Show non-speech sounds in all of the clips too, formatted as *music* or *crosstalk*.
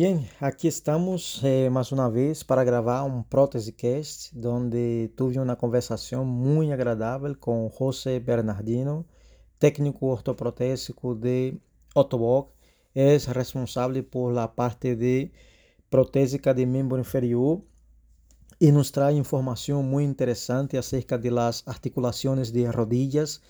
Muy bien, aquí estamos eh, más una vez para grabar un Prótesecast, donde tuve una conversación muy agradable con José Bernardino, técnico ortoprotésico de Otoboc. Es responsable por la parte de protésica de miembro inferior y nos trae información muy interesante acerca de las articulaciones de rodillas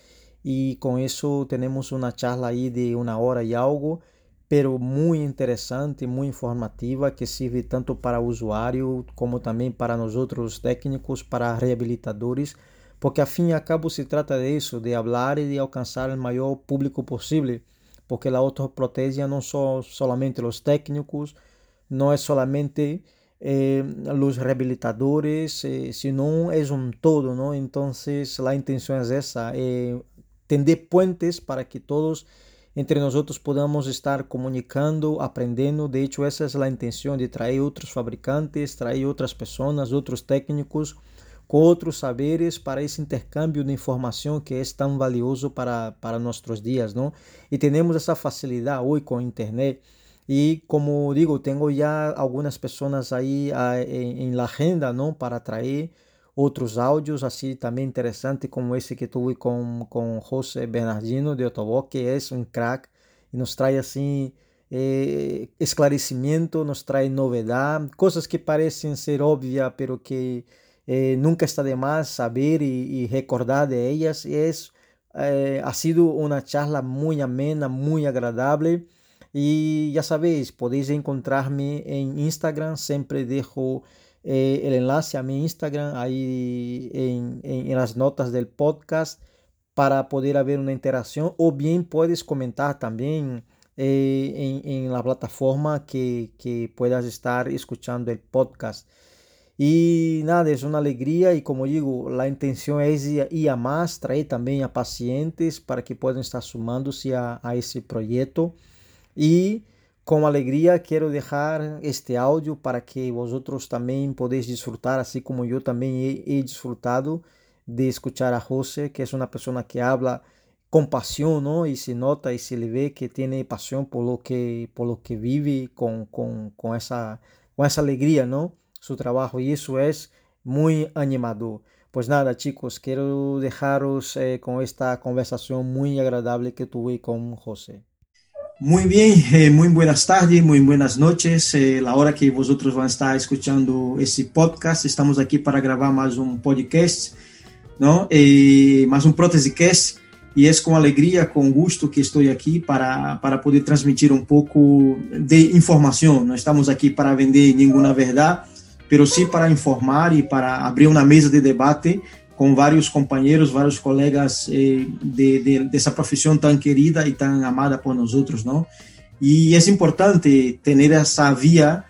y con eso tenemos una charla ahí de una hora y algo pero muy interesante, muy informativa, que sirve tanto para o usuário como também para nós outros técnicos, para reabilitadores, porque a fim e a cabo se trata disso, de falar e de alcançar o maior público possível, porque a ortoprotesia não são somente os técnicos, não é somente eh, os reabilitadores, eh, sino é um todo, não? Então, a intenção é essa, é tender puentes para que todos entre nosotros podamos estar comunicando, aprendiendo. De hecho, esa es la intención de traer otros fabricantes, traer otras personas, otros técnicos con otros saberes para ese intercambio de información que es tan valioso para, para nuestros días, ¿no? Y tenemos esa facilidad hoy con Internet. Y como digo, tengo ya algunas personas ahí ah, en, en la agenda, ¿no? Para traer outros áudios assim também interessante como esse que tive com com José Bernardino de Ottawa que é um crack e nos traz assim eh, esclarecimento, nos traz novidade, coisas que parecem ser óbvias, pero que eh, nunca está de mais saber e recordar de elas. E é, eh, ha sido uma charla muito amena, muito agradável. E já sabéis, podéis encontrar-me em Instagram, sempre deixo eh, el enlace a mi Instagram ahí en, en, las notas del podcast para poder haber una interacción o bien puedes comentar también eh, en, en, la plataforma que, que puedas estar escuchando el podcast. Y nada, es una alegría y como digo, la intención es ir a más, traer también a pacientes para que puedan estar sumándose a, a ese proyecto. Y com alegria quero deixar este áudio para que vosotros também podeis disfrutar, assim como eu também he, disfrutado de escuchar a José, que é uma pessoa que habla com paixão, ¿no? E se nota e se le ve que tem paixão por lo que por lo que vive com com com essa com essa alegria, ¿no? Su trabalho e isso é muito animador. Pues nada, chicos, quero deixaros eh, com esta conversação muito agradável que tuve com José. Muy bien, eh, muy buenas tardes, muy buenas noches. Eh, la hora que vosotros van a estar escuchando ese podcast, estamos aquí para grabar más un podcast, ¿no? Eh, más un prótesecast. Y es con alegría, con gusto que estoy aquí para, para poder transmitir un poco de información. No estamos aquí para vender ninguna verdad, pero sí para informar y para abrir una mesa de debate com vários companheiros, vários colegas eh, de, de, dessa profissão tão querida e tão amada por nós outros, não? E é importante ter essa via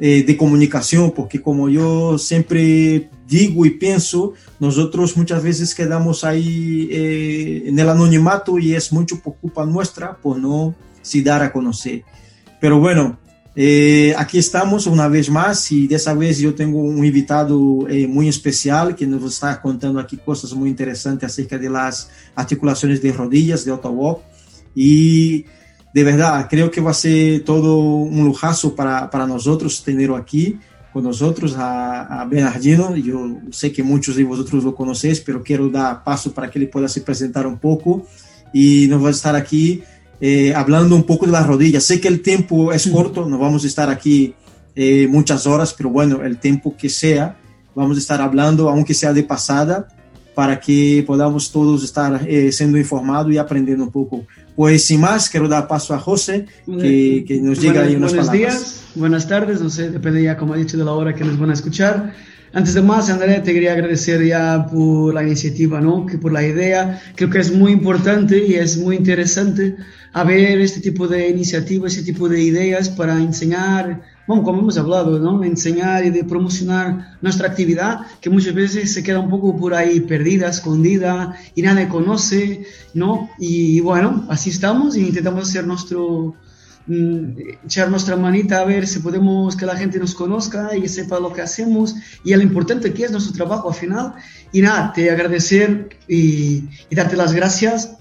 eh, de comunicação, porque como eu sempre digo e penso, nós outros muitas vezes quedamos aí eh, no anonimato e é muito por culpa nossa por não se dar a conhecer. Pero bueno, Eh, aqui estamos uma vez mais e dessa vez eu tenho um invitado eh, muito especial que nos está contando aqui coisas muito interessantes acerca das articulações de rodillas de Ottawa e de verdade creio que vai ser todo um lujazo para para nós outros ter aqui com nós outros a, a Bernardino eu sei que muitos de vocês o conhecem mas quero dar passo para que ele possa se apresentar um pouco e nos vai estar aqui eh, hablando un poco de las rodillas. Sé que el tiempo es corto, no vamos a estar aquí eh, muchas horas, pero bueno, el tiempo que sea, vamos a estar hablando, aunque sea de pasada, para que podamos todos estar eh, siendo informados y aprendiendo un poco. Pues sin más, quiero dar paso a José, que, que nos diga ahí unas buenos palabras. días, buenas tardes, no sé, depende ya, como ha dicho, de la hora que nos van a escuchar. Antes de más, Andrea, te quería agradecer ya por la iniciativa, ¿no? Que por la idea. Creo que es muy importante y es muy interesante haber este tipo de iniciativas, este tipo de ideas para enseñar, bueno, como hemos hablado, ¿no? Enseñar y de promocionar nuestra actividad, que muchas veces se queda un poco por ahí perdida, escondida y nadie conoce, ¿no? Y bueno, así estamos y intentamos hacer nuestro Mm, echar nuestra manita a ver si podemos que la gente nos conozca y sepa lo que hacemos y lo importante que es nuestro trabajo al final. Y nada, te agradecer y, y darte las gracias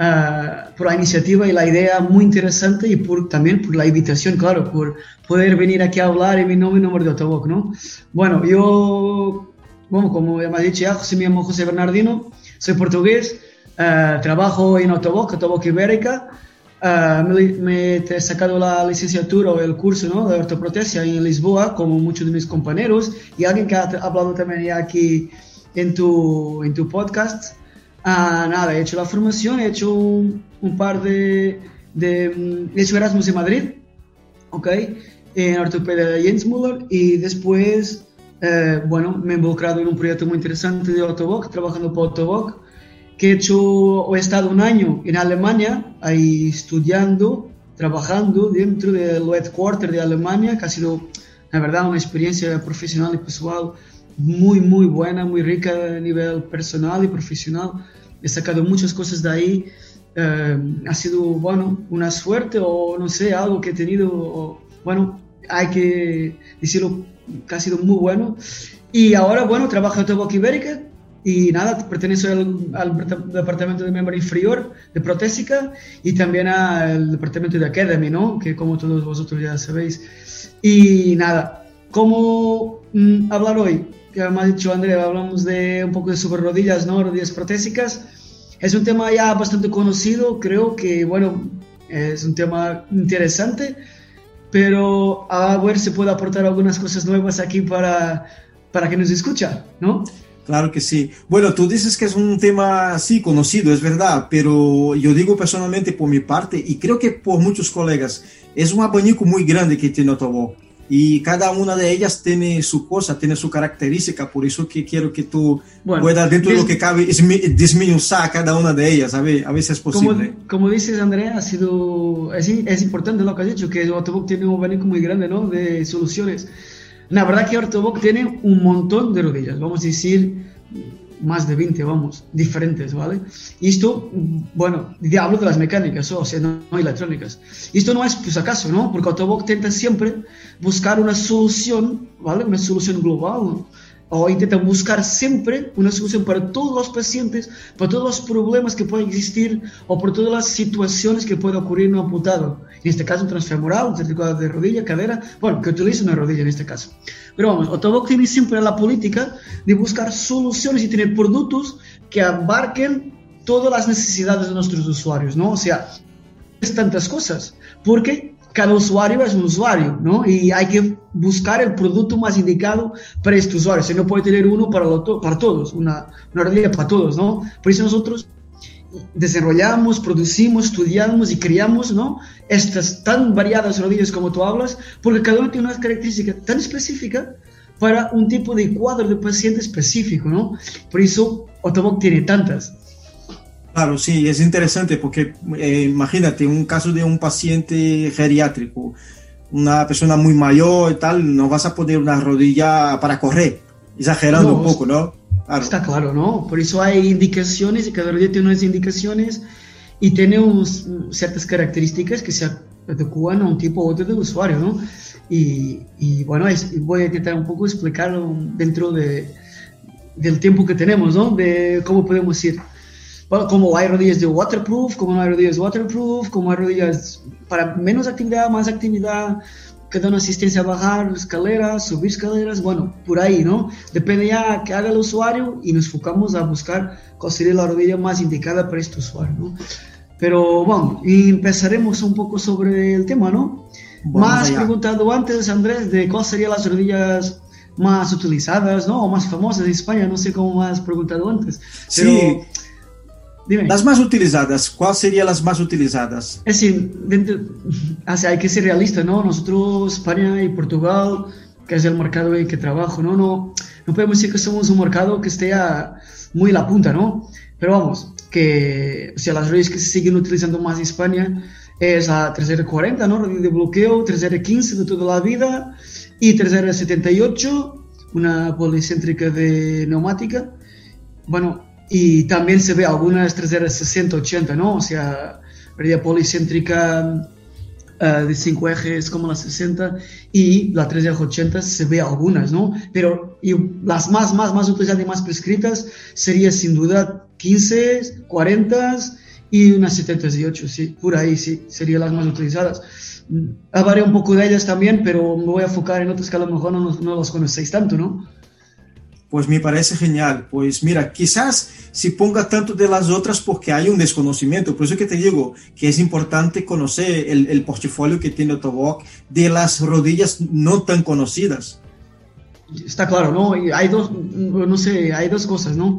uh, por la iniciativa y la idea muy interesante y por, también por la invitación, claro, por poder venir aquí a hablar en mi nombre y nombre de Otoboc, ¿no? Bueno, yo, bueno, como ya me ha dicho ya, me llamo José Bernardino, soy portugués, uh, trabajo en Otoboc, Otoboc Ibérica, Uh, me, he sacado la licenciatura o el curso ¿no? de ortoprotesia en Lisboa, como muchos de mis compañeros, y alguien que ha hablado también ya aquí en tu, en tu podcast. Uh, nada, he hecho la formación, he hecho un, un par de, de, He hecho Erasmus en Madrid, ¿ok? En ortopedia de Jens Müller, y después, uh, bueno, me he involucrado en un proyecto muy interesante de Autoboc, trabajando por Autoboc que he hecho, he estado un año en Alemania, ahí estudiando, trabajando dentro del headquarter de Alemania, que ha sido, la verdad, una experiencia profesional y personal muy, muy buena, muy rica a nivel personal y profesional. He sacado muchas cosas de ahí. Eh, ha sido, bueno, una suerte o no sé, algo que he tenido, bueno, hay que decirlo, que ha sido muy bueno. Y ahora, bueno, trabajo en Tobac Ibérica, y nada, pertenece al, al, departamento de miembro inferior de protésica y también al departamento de Academy, ¿no? Que como todos vosotros ya sabéis. Y nada, ¿cómo mm, hablar hoy? Que ha dicho Andrea, hablamos de un poco de sobre rodillas, ¿no? Rodillas protésicas. Es un tema ya bastante conocido, creo que, bueno, es un tema interesante, pero a ver si puedo aportar algunas cosas nuevas aquí para, para que nos escucha, ¿no? Claro que sí. Bueno, tú dices que es un tema así conocido, es verdad, pero yo digo personalmente por mi parte, y creo que por muchos colegas, es un abanico muy grande que tiene Otobo. Y cada una de ellas tiene su cosa, tiene su característica, por eso que quiero que tú bueno, puedas, dentro de lo que cabe, disminuir cada una de ellas, a ver, a ver si es posible. Como, como dices, Andrea, ha sido, es, es, importante lo que has dicho, que Otoboc tiene un abanico muy grande ¿no? de soluciones. La verdad que Ortoboc tiene un montón de rodillas, vamos a decir más de 20, vamos, diferentes, ¿vale? Y esto, bueno, hablo de las mecánicas, o sea, no, no electrónicas. Y esto no es pues acaso, ¿no? Porque Autoboc intenta siempre buscar una solución, ¿vale? Una solución global, o intentan buscar siempre una solución para todos los pacientes, para todos los problemas que pueden existir o por todas las situaciones que puede ocurrir en un amputado. En este caso, un transfemoral, un certificado de rodilla, cadera, bueno, que utiliza una rodilla en este caso. Pero vamos, Otoboc tiene siempre la política de buscar soluciones y tener productos que abarquen todas las necesidades de nuestros usuarios, ¿no? O sea, es tantas cosas, porque cada usuario es un usuario, ¿no? Y hay que buscar el producto más indicado para este usuario. Se no puede tener uno para, lo para todos, una, una realidad para todos, ¿no? Por eso nosotros desarrollamos, producimos, estudiamos y criamos, ¿no? Estas tan variadas rodillas como tú hablas, porque cada uno tiene una característica tan específica para un tipo de cuadro de paciente específico, ¿no? Por eso Otoboc tiene tantas. Claro, sí, es interesante porque eh, imagínate un caso de un paciente geriátrico, una persona muy mayor y tal, no vas a poner una rodilla para correr, exagerando un poco, ¿no? Claro. Está claro, ¿no? Por eso hay indicaciones y cada rodilla tiene unas indicaciones y tiene ciertas características que se adecuan a un tipo u otro de usuario, ¿no? Y, y bueno, es, voy a intentar un poco explicarlo dentro de, del tiempo que tenemos, ¿no? De cómo podemos ir como hay rodillas de waterproof, como no hay rodillas waterproof, como hay rodillas para menos actividad, más actividad, que dan asistencia a bajar escaleras, subir escaleras, bueno, por ahí, ¿no? Depende ya que haga el usuario y nos enfocamos a buscar cuál sería la rodilla más indicada para este usuario, ¿no? Pero bueno, y empezaremos un poco sobre el tema, ¿no? más preguntado antes, Andrés, de cuáles serían las rodillas más utilizadas, ¿no? O más famosas de España, no sé cómo más preguntado antes. Pero, sí Dime. Las más utilizadas, ¿cuáles serían las más utilizadas? Es decir, dentro, o sea, hay que ser realista, ¿no? Nosotros, España y Portugal, que es el mercado en que trabajo, ¿no? No, no podemos decir que somos un mercado que esté a, muy la punta, ¿no? Pero vamos, que, o sea, las redes que se siguen utilizando más en España es la 3R40, ¿no? Radio de bloqueo, 3R15 de toda la vida y 3R78, una policéntrica de neumática. Bueno, y también se ve algunas 360, 80, ¿no? O sea, realidad policéntrica uh, de 5 ejes como la 60 y la 380 se ve algunas, ¿no? Pero y las más, más, más utilizadas y más prescritas serían sin duda 15, 40 y unas 78, sí, por ahí sí, serían las más utilizadas. Hablaré un poco de ellas también, pero me voy a enfocar en otras que a lo mejor no, no las conocéis tanto, ¿no? Pues me parece genial. Pues mira, quizás si ponga tanto de las otras porque hay un desconocimiento. Por eso que te digo que es importante conocer el, el portafolio que tiene Otobok de las rodillas no tan conocidas. Está claro, ¿no? Y hay dos, no sé, hay dos cosas, ¿no?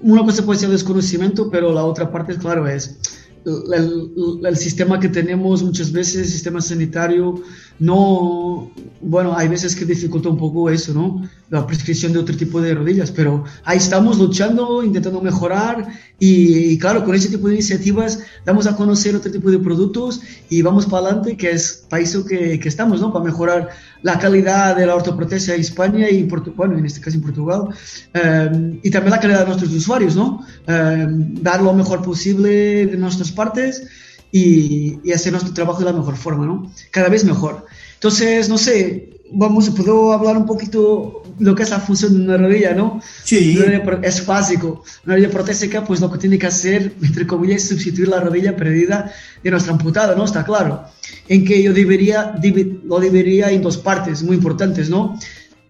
Una cosa puede ser desconocimiento, pero la otra parte, claro, es el, sistema que tenemos muchas veces, el sistema sanitario, no, bueno, hay veces que dificulta un poco eso, ¿no? La prescripción de otro tipo de rodillas, pero ahí estamos luchando, intentando mejorar y, claro, con ese tipo de iniciativas damos a conocer otro tipo de productos y vamos para adelante, que es país que, que estamos, ¿no? Para mejorar la calidad de la ortoprotesia en España y, bueno, en este caso en Portugal, eh, y también la calidad de nuestros usuarios, ¿no? Eh, dar lo mejor posible de nuestras partes y, y, hacer nuestro trabajo de la mejor forma, ¿no? Cada vez mejor. Entonces, no sé, vamos, puedo hablar un poquito lo que es la función de una rodilla, ¿no? Sí. Es básico. Una rodilla protésica, pues lo que tiene que hacer, entre comillas, es sustituir la rodilla perdida de nuestra amputada, ¿no? Está claro. En que yo debería, lo debería en dos partes muy importantes, ¿no?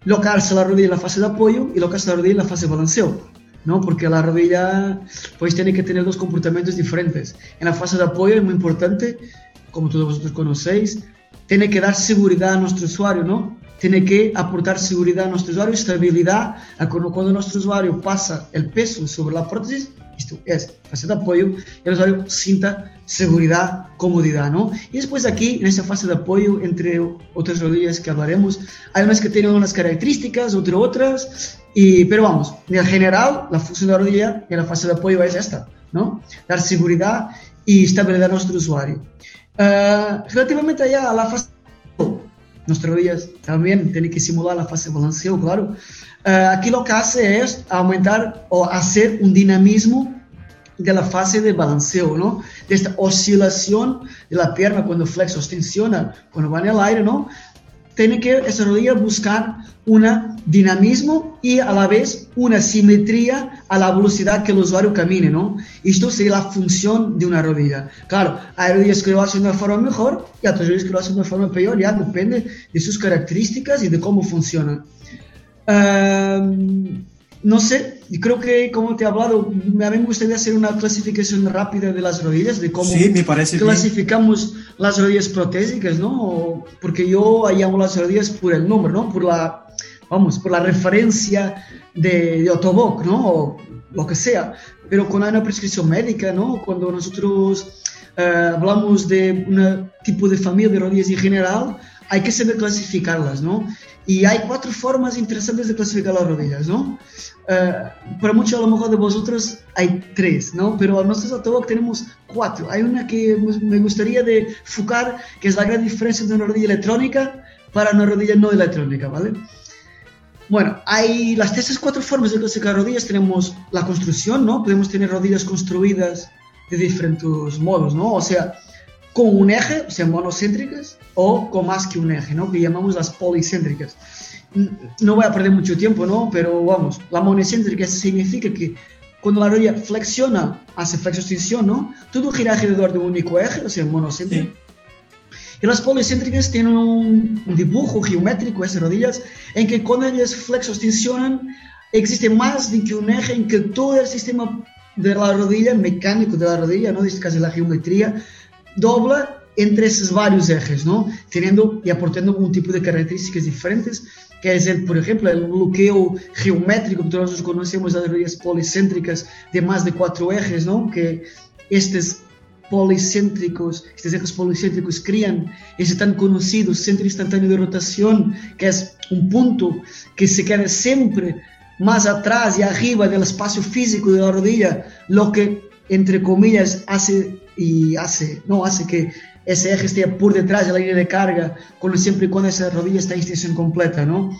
Locarse la rodilla en la fase de apoyo y locarse la rodilla en la fase de balanceo. ¿No? Porque la rodilla pues tiene que tener dos comportamientos diferentes. En la fase de apoyo es muy importante, como todos vosotros conocéis, tiene que dar seguridad a nuestro usuario, ¿no? Tiene que aportar seguridad a nuestro usuario, estabilidad, cuando nuestro usuario pasa el peso sobre la prótesis, esto es fase de apoyo, el usuario sienta seguridad, comodidad, ¿no? Y después aquí, en esa fase de apoyo, entre otras rodillas que hablaremos, hay unas que tienen unas características, otras otras, y, pero vamos, en general, la función de la rodilla en la fase de apoyo es esta, ¿no? Dar seguridad y estabilidad a nuestro usuario. Uh, relativamente allá a la fase nuestras rodillas también tienen que simular la fase de balanceo, claro. Uh, aquí lo que hace es aumentar o hacer un dinamismo de la fase de balanceo, ¿no? De esta oscilación de la pierna cuando flexos tensiona, cuando va en el aire, ¿no? Tiene que esa rodilla buscar un dinamismo y a la vez una simetría a la velocidad que el usuario camine, ¿no? Esto sería la función de una rodilla. Claro, hay rodillas que lo hacen de una forma mejor y otras rodillas que lo hacen de una forma peor, ya depende de sus características y de cómo funcionan. Um, no sé, creo que como te he hablado, a mí me gustaría hacer una clasificación rápida de las rodillas, de cómo clasificamos las rodillas protésicas, ¿no? Porque yo llamo las rodillas por el nombre, ¿no? Por la, vamos, por la referencia de, de Otobok, ¿no? O lo que sea. Pero cuando hay una prescripción médica, ¿no? Cuando nosotros eh, hablamos de un tipo de familia de rodillas en general, hay que saber clasificarlas, ¿no? Y hay cuatro formas interesantes de clasificar las rodillas, ¿no? Uh, para muchos a lo mejor de vosotros hay tres, ¿no? Pero nosotros a todos tenemos cuatro. Hay una que me gustaría de enfocar, que es la gran diferencia de una rodilla electrónica para una rodilla no electrónica, ¿vale? Bueno, hay las tres, cuatro formas de clasificar rodillas. Tenemos la construcción, ¿no? Podemos tener rodillas construidas de diferentes modos, ¿no? O sea, con un eje, o sea, monocéntricas, o con más que un eje, ¿no? Que llamamos las policéntricas. No voy a perder mucho tiempo, ¿no? Pero vamos, la monocéntrica significa que cuando la rodilla flexiona, hace flexo-extensión, ¿no? Todo gira alrededor de un único eje, o sea, monocéntrico. Y las policéntricas tienen un, dibujo geométrico, esas rodillas, en que cuando ellas flexo-extensionan, existe más de que un eje en que todo el sistema de la rodilla, mecánico de la rodilla, ¿no? En este caso la geometría, dobla entre esos varios ejes, ¿no? Teniendo y aportando un tipo de características diferentes, que es, el, por ejemplo, el bloqueo geométrico, que todos conocemos las rodillas policéntricas de más de cuatro ejes, ¿no? Que estos policéntricos, estos ejes policéntricos crean ese tan conocido centro instantáneo de rotación, que es un punto que se queda siempre más atrás y arriba del espacio físico de la rodilla, lo que, entre comillas, hace y hace, no, hace que ese eje esté por detrás de la línea de carga, cuando siempre y cuando esa rodilla está en extensión completa, ¿no?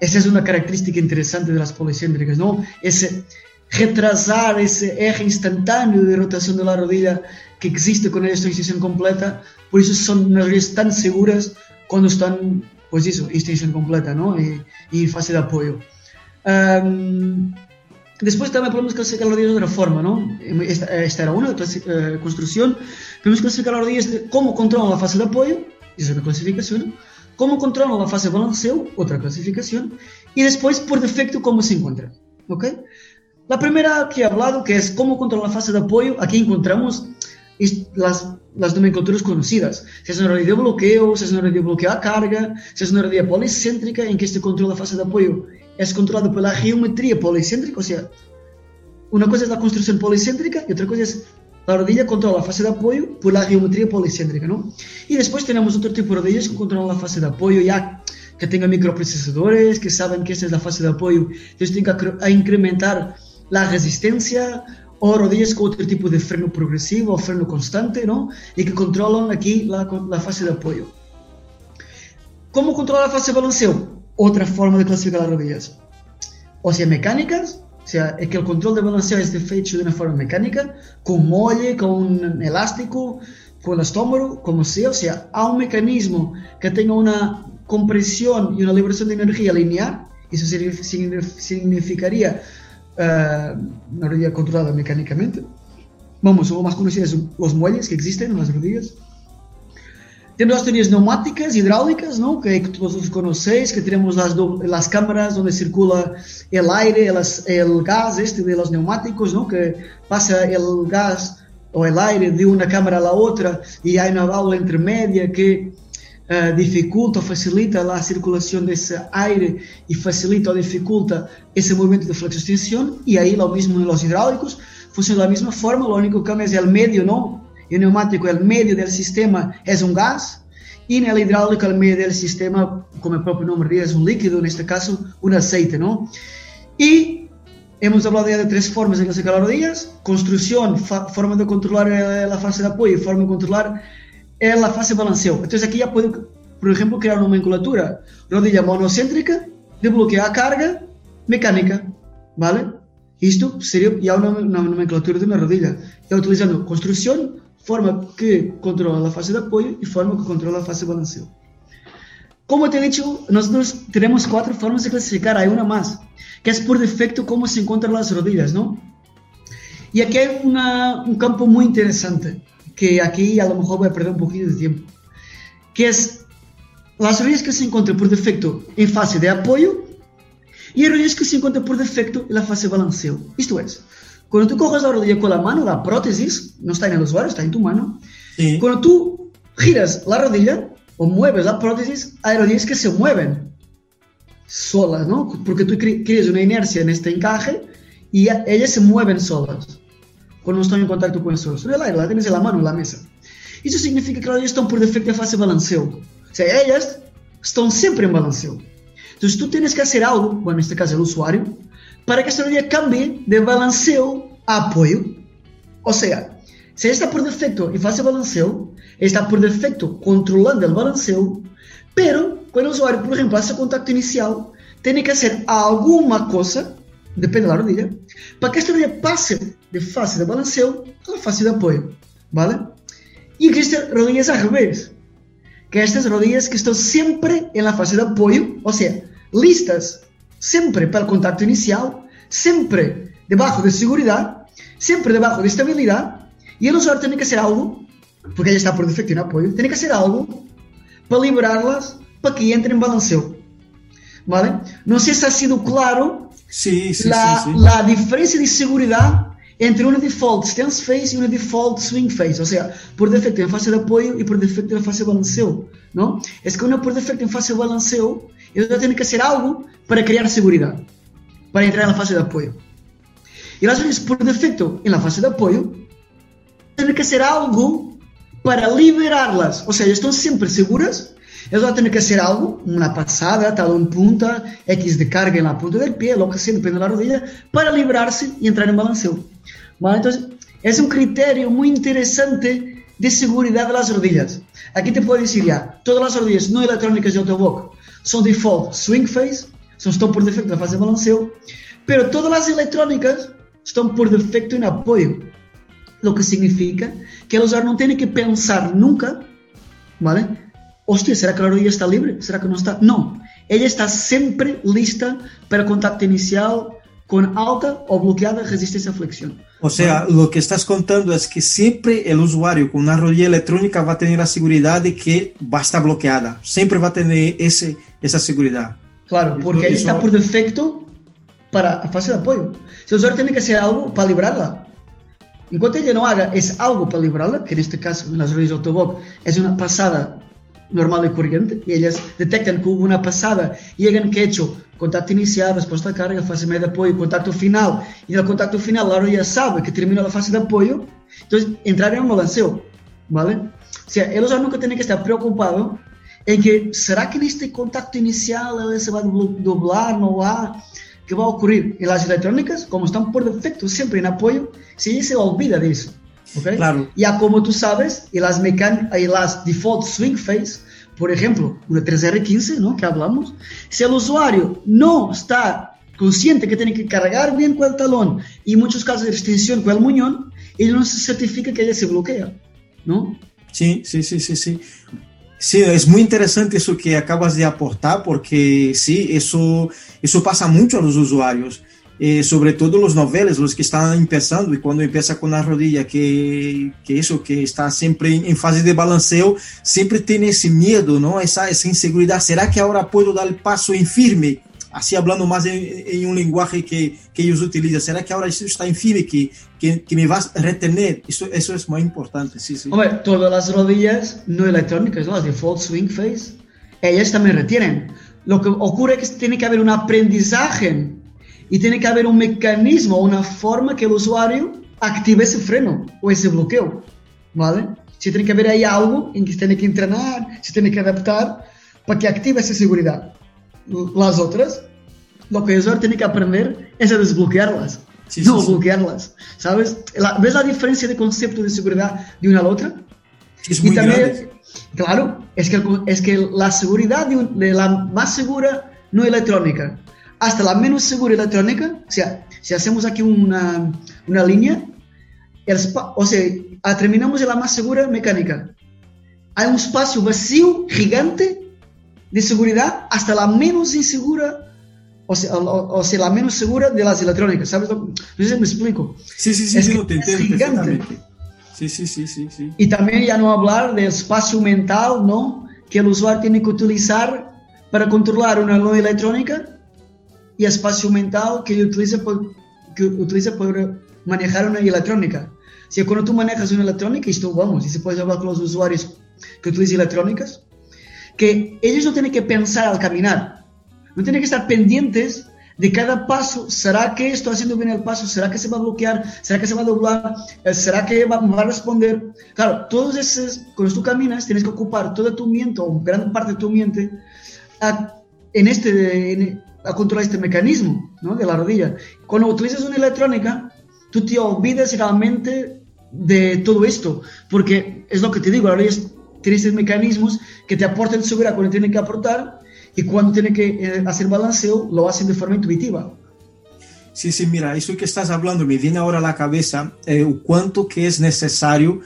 esa es una característica interesante de las policéntricas, ¿no? Ese retrasar ese eje instantáneo de rotación de la rodilla que existe con esta extensión completa, por eso son unas rodillas tan seguras cuando están, pues eso, extensión completa, ¿no? Y, y fase de apoyo. Después también podemos clasificar las rodillas de otra forma, ¿no? Esta, esta era una eh, construcción. Podemos clasificar las rodillas de cómo controlan la fase de apoyo, esa es una clasificación. Cómo controlan la fase de balanceo, otra clasificación. Y después, por defecto, cómo se encuentra. ¿Ok? La primera que he hablado, que es cómo controlar la fase de apoyo, aquí encontramos las, las nomenclaturas conocidas. Si es una rodilla de bloqueo, si es una rodilla de bloqueo a carga, si es una rodilla policéntrica, en que este control de la fase de apoyo es controlado por la geometría policéntrica, o sea, una cosa es la construcción policéntrica y otra cosa es la rodilla controla la fase de apoyo por la geometría policéntrica, ¿no? Y después tenemos otro tipo de rodillas que controlan la fase de apoyo ya que tengan microprocesadores, que saben que esta es la fase de apoyo, entonces tienen que incrementar la resistencia o rodillas con otro tipo de freno progresivo o freno constante, ¿no? Y que controlan aquí la, la fase de apoyo. ¿Cómo controlar la fase de balanceo? Otra forma de clasificar las rodillas. O sea, mecánicas, o sea, es que el control de balanceo es hecho de una forma mecánica, con muelle, con un elástico, con el estómago, como sea. O sea, a un mecanismo que tenga una compresión y una liberación de energía lineal. Eso significaría uh, una rodilla controlada mecánicamente. Vamos, son más conocidos los muelles que existen en las rodillas. Tenemos las teorías neumáticas, hidráulicas, ¿no? que, todos conocéis, que tenemos las, las cámaras donde circula el aire, el, el gas este de los neumáticos, ¿no? que pasa el gas o el aire de una cámara a la otra y hay una válvula intermedia que uh, dificulta o facilita a circulação desse aire e facilita ou dificulta esse movimento de flexo-extensão e aí lo mesmo nos hidráulicos funciona da mesma forma, o único que cambia é o meio, não? E o pneumático, o meio do sistema é um gás e no hidráulico, o meio do sistema, como o próprio nome diz, é um líquido, neste caso, um aceite, não? E hemos falado de três formas de clasificar rodillas, construção, forma de controlar a fase de apoio, forma de controlar é a fase de balanceo. Entonces aquí ya puedo, por ejemplo, crear una nomenclatura. Rodilla monocéntrica, de bloqueo a carga, mecánica, ¿vale? Isto sería ya una, una nomenclatura de una rodilla. Ya utilizando construcción, forma que controla la fase de apoyo y forma que controla la fase de balanceo. Como te he dicho, nosotros tenemos cuatro formas de clasificar, hay una más, que es por defecto cómo se encuentran las rodillas, ¿no? Y aquí hay un campo muy interesante que aquí a lo mejor voy a perder un poquito de tiempo, que es las rodillas que se encuentran por defecto en fase de apoyo y las rodillas que se encuentran por defecto en la fase de balanceo. Esto es, cuando tú coges la rodilla con la mano, la prótesis, no está en el usuario, está en tu mano, sí. cuando tú giras la rodilla o mueves la prótesis, hay rodillas que se mueven solas, ¿no? Porque tú creas una inercia en este encaje y ellas se mueven solas cuando están en contacto con el suelo. el aire, la tienes en la mano, en la mesa. Eso significa que ellas están por defecto en fase de balanceo. O sea, ellas están siempre en balanceo. Entonces tú tienes que hacer algo, bueno, en este caso el usuario, para que esta rodilla cambie de balanceo a apoyo. O sea, si está por defecto en fase de balanceo, está por defecto controlando el balanceo, pero cuando el usuario, por ejemplo, hace contacto inicial, tiene que hacer alguna cosa depende da rodilha, para que esta rodilha passe de fase de balanceo a fase de apoio, ¿vale? Y existen rodillas al revés, que estas rodillas que están siempre en la fase de apoyo, o sea, listas siempre para el contacto inicial, siempre debajo de seguridad, siempre debajo de estabilidad, y el usuario tiene que hacer algo, porque ya está por defecto en apoyo, tiene que hacer algo para liberarlas para que entren en balanceo. ¿Vale? No sé si ha sido claro Sí, sí, la, sí, sí. la diferencia de seguridad entre una default stance phase y una default swing phase, o sea, por defecto en fase de apoyo y por defecto en fase de balanceo, ¿no? Es que una por defecto en fase de balanceo, ella tiene que hacer algo para crear seguridad, para entrar en la fase de apoyo. Y las veces por defecto en la fase de apoyo, tiene que hacer algo para liberarlas, o sea, están siempre seguras Eles vão ter que hacer algo, una pasada, talón punta, X de carga en la punta del pie, lo que sea, depende de la rodilla, para librarse y entrar en balanceo. ¿Vale? Entonces, es un criterio muy interesante de seguridad de las rodillas. Aquí te puedo decir ya, todas las rodillas no electrónicas de Autobock son default swing phase, son están por defecto en fase de balanceo, pero todas las electrónicas están por defecto en apoyo, lo que significa que el usuario no tiene que pensar nunca, ¿vale? hostia, ¿será que la rodilla está libre? ¿Será que no está? No, ella está siempre lista para contacto inicial, con alta o bloqueada resistencia a flexión. O sea, ¿vale? lo que estás contando es que siempre el usuario con una rodilla electrónica va a tener la seguridad de que va a estar bloqueada. Siempre va a tener ese, esa seguridad. Claro, porque ahí está por defecto para la fase de apoyo. Si el usuario tiene que hacer algo para librarla. Enquanto ella no haga es algo para librarla, que en este caso en las rodillas de Autoboc es una pasada normal y corriente, y ellas detectan que hubo una pasada y hagan que hecho contacto inicial, respuesta a carga, fase media de apoyo, contacto final, y en el contacto final la rodilla sabe que terminó la fase de apoyo, entonces entrar en un balanceo, ¿vale? O sea, el usuario nunca tiene que estar preocupado en que, ¿será que en este contacto inicial él se va a doblar, no va? ¿Qué va a ocurrir? En las electrónicas, como están por defecto siempre en apoyo, si se olvida de eso, ¿ok? Claro. Ya como tú sabes, en las, en las default swing phase, por ejemplo, una 3R15, ¿no? Que hablamos, si el usuario no está consciente que tiene que cargar bien con el talón y en muchos casos de extensión con el muñón, él no se certifica que ella se bloquea, ¿no? Sí, sí, sí, sí, sí. Sí, es muy interesante eso que acabas de aportar porque sí, eso, eso pasa mucho a los usuarios. Eh, sobre todo los noveles, los que están empezando y cuando empieza con la rodilla, que, que eso, que está siempre en fase de balanceo, siempre tiene ese miedo, ¿no? Esa, esa inseguridad. ¿Será que ahora puedo dar el paso en firme? Así hablando más en, en un lenguaje que, que, ellos utilizan. ¿Será que ahora eso está en firme, que, que, que me vas a retener? Eso es muy importante, sí. Hombre, todas las rodillas no electrónicas, ¿no? las default swing phase, ellas también retienen. Lo que ocurre es que tiene que haber un aprendizaje y tiene que haber un mecanismo, una forma que el usuario active ese freno o ese bloqueo, ¿vale? Si tiene que haber ahí algo en que se tiene que entrenar, se tiene que adaptar para que active esa seguridad. Las otras, lo que usuario tiene que aprender es a desbloquearlas, sí, no sí, bloquearlas, ¿sabes? La, ¿Ves la diferencia de concepto de seguridad de una a la otra? Sí, es muy y también, grande. claro, es que, es que la seguridad de, la más segura no electrónica hasta la menos segura electrónica, o sea, si hacemos aquí una, una línea, el o sea, terminamos en la más segura mecánica. Hay un espacio vacío gigante de seguridad hasta la menos insegura, o sea, o, o sea la menos segura de las electrónicas, ¿sabes? No sé si me explico. Sí, sí, sí, es sí que no te es gigante. Sí, sí, sí, sí, sí. Y también ya no hablar del espacio mental, ¿no? Que el usuario tiene que utilizar para controlar una no electrónica y espacio mental que utiliza por, que utiliza por manejar una electrónica. Si cuando tú manejas una electrónica, esto vamos, y se puede hablar con los usuarios que utilizan electrónicas, que ellos no tienen que pensar al caminar, no tienen que estar pendientes de cada paso. ¿Será que estoy haciendo bien el paso? ¿Será que se va a bloquear? ¿Será que se va a doblar? ¿Será que va, a responder? Claro, todos esos, cuando tú caminas, tienes que ocupar toda tu mente, o gran parte de tu mente, a, en este, en, a controlar este mecanismo ¿no? de la rodilla. Cuando utilizas una electrónica, tú te olvidas realmente de todo esto, porque es lo que te digo, la rodilla tiene estos mecanismos que te aportan seguridad cuando tiene que aportar y cuando tiene que eh, hacer balanceo, lo hacen de forma intuitiva. Sí, sí, mira, eso que estás hablando me viene ahora a la cabeza eh, o cuánto que es necesario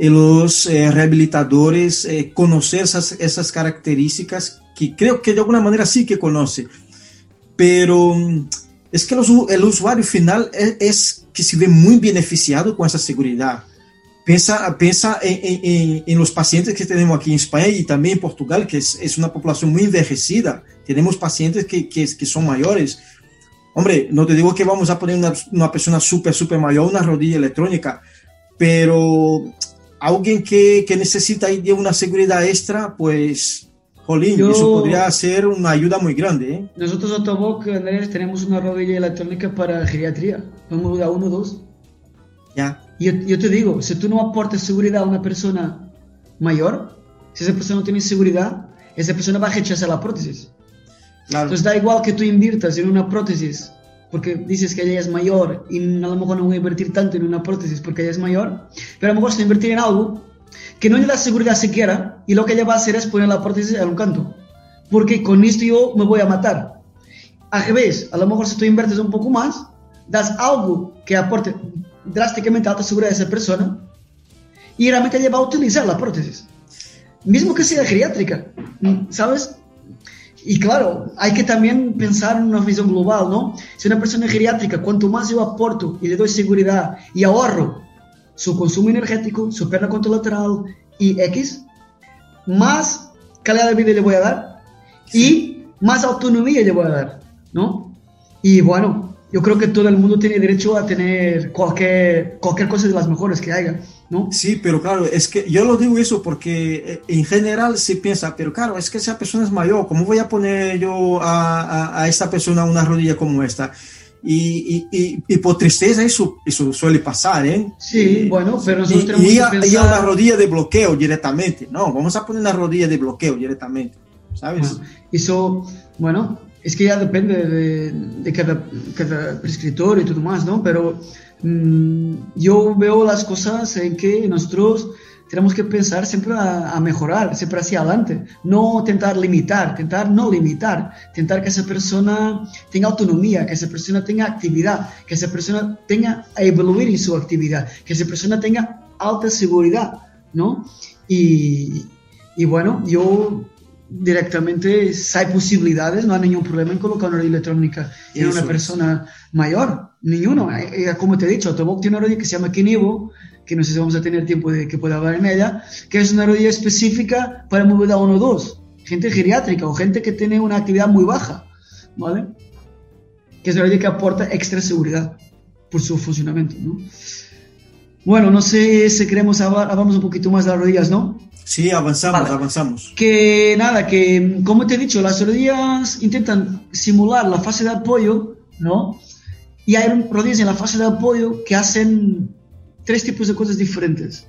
eh, los eh, rehabilitadores eh, conocer esas, esas características que creo que de alguna manera sí que conoce, pero es que los, el usuario final es, es, que se ve muy beneficiado con esa seguridad. Pensa, pensa en, en, en, los pacientes que tenemos aquí en España y también en Portugal, que es, es una población muy envejecida. Tenemos pacientes que, que, que, son mayores. Hombre, no te digo que vamos a poner una, una persona súper, súper mayor, una rodilla electrónica, pero alguien que, que necesita de una seguridad extra, pues Jolín, Yo, eso podría ser una ayuda muy grande. ¿eh? Nosotros, Autoboc, Andrés, tenemos una rodilla electrónica para geriatría. Vamos a uno, dos. Ya. Y yo, yo, te digo, si tú no aportas seguridad a una persona mayor, si esa persona no tiene seguridad, esa persona va a rechazar la prótesis. Claro. Entonces da igual que tú inviertas en una prótesis porque dices que ella es mayor y a lo mejor no voy a invertir tanto en una prótesis porque ella es mayor, pero a lo mejor se invertir en algo que no le da seguridad siquiera y lo que ella va a hacer es poner la prótesis en un canto. Porque con esto yo me voy a matar. Al revés, a lo mejor si tú inviertes un poco más, das algo que aporte drásticamente alta seguridad a esa persona y realmente ella va a utilizar la prótesis. Mismo que sea geriátrica, ¿sabes? y claro, hay que también pensar en una visión global, ¿no? Si una persona geriátrica, cuanto más yo aporto y le doy seguridad y ahorro su consumo energético, su perna contralateral y X, más calidad de vida le voy a dar y más autonomía le voy a dar, ¿no? Y bueno, yo creo que todo el mundo tiene derecho a tener cualquier, cualquier cosa de las mejores que haya. ¿No? Sí, pero claro, es que yo lo digo eso porque eh, en general se piensa, pero claro, es que esa persona es mayor, ¿cómo voy a poner yo a, a, a esta persona una rodilla como esta? Y, y, y, por tristeza eso, eso suele pasar, ¿eh? Sí, bueno, pero nosotros y, tenemos y, que pensar... y a una rodilla de bloqueo directamente, no, vamos a poner una rodilla de bloqueo directamente, ¿sabes? Bueno, eso, bueno, es que ya depende de, de cada, cada, prescriptor y todo más, ¿no? Pero mmm, yo veo las cosas en que nosotros tenemos que pensar siempre a, a, mejorar, siempre hacia adelante, no tentar limitar, tentar no limitar, tentar que esa persona tenga autonomía, que esa persona tenga actividad, que esa persona tenga a evoluir en su actividad, que esa persona tenga alta seguridad, ¿no? Y, y bueno, yo directamente, si hay posibilidades, no hay ningún problema en colocar una rodilla electrónica en Eso una persona es. mayor, ninguno. Como te he dicho, Autoboc tiene una rodilla que se llama Kinivo, que no sé si vamos a tener tiempo de que pueda hablar en ella, que es una rodilla específica para movilidad 1 o 2, gente geriátrica o gente que tiene una actividad muy baja, ¿vale? Que es una rodilla que aporta extra seguridad por su funcionamiento, ¿no? Bueno, no sé si queremos hablar, hablamos un poquito más de las rodillas, ¿no? Sí, avanzamos, vale. avanzamos. Que nada, que como te he dicho, las rodillas intentan simular la fase de apoyo, ¿no? Y hay rodillas en la fase de apoyo que hacen tres tipos de cosas diferentes.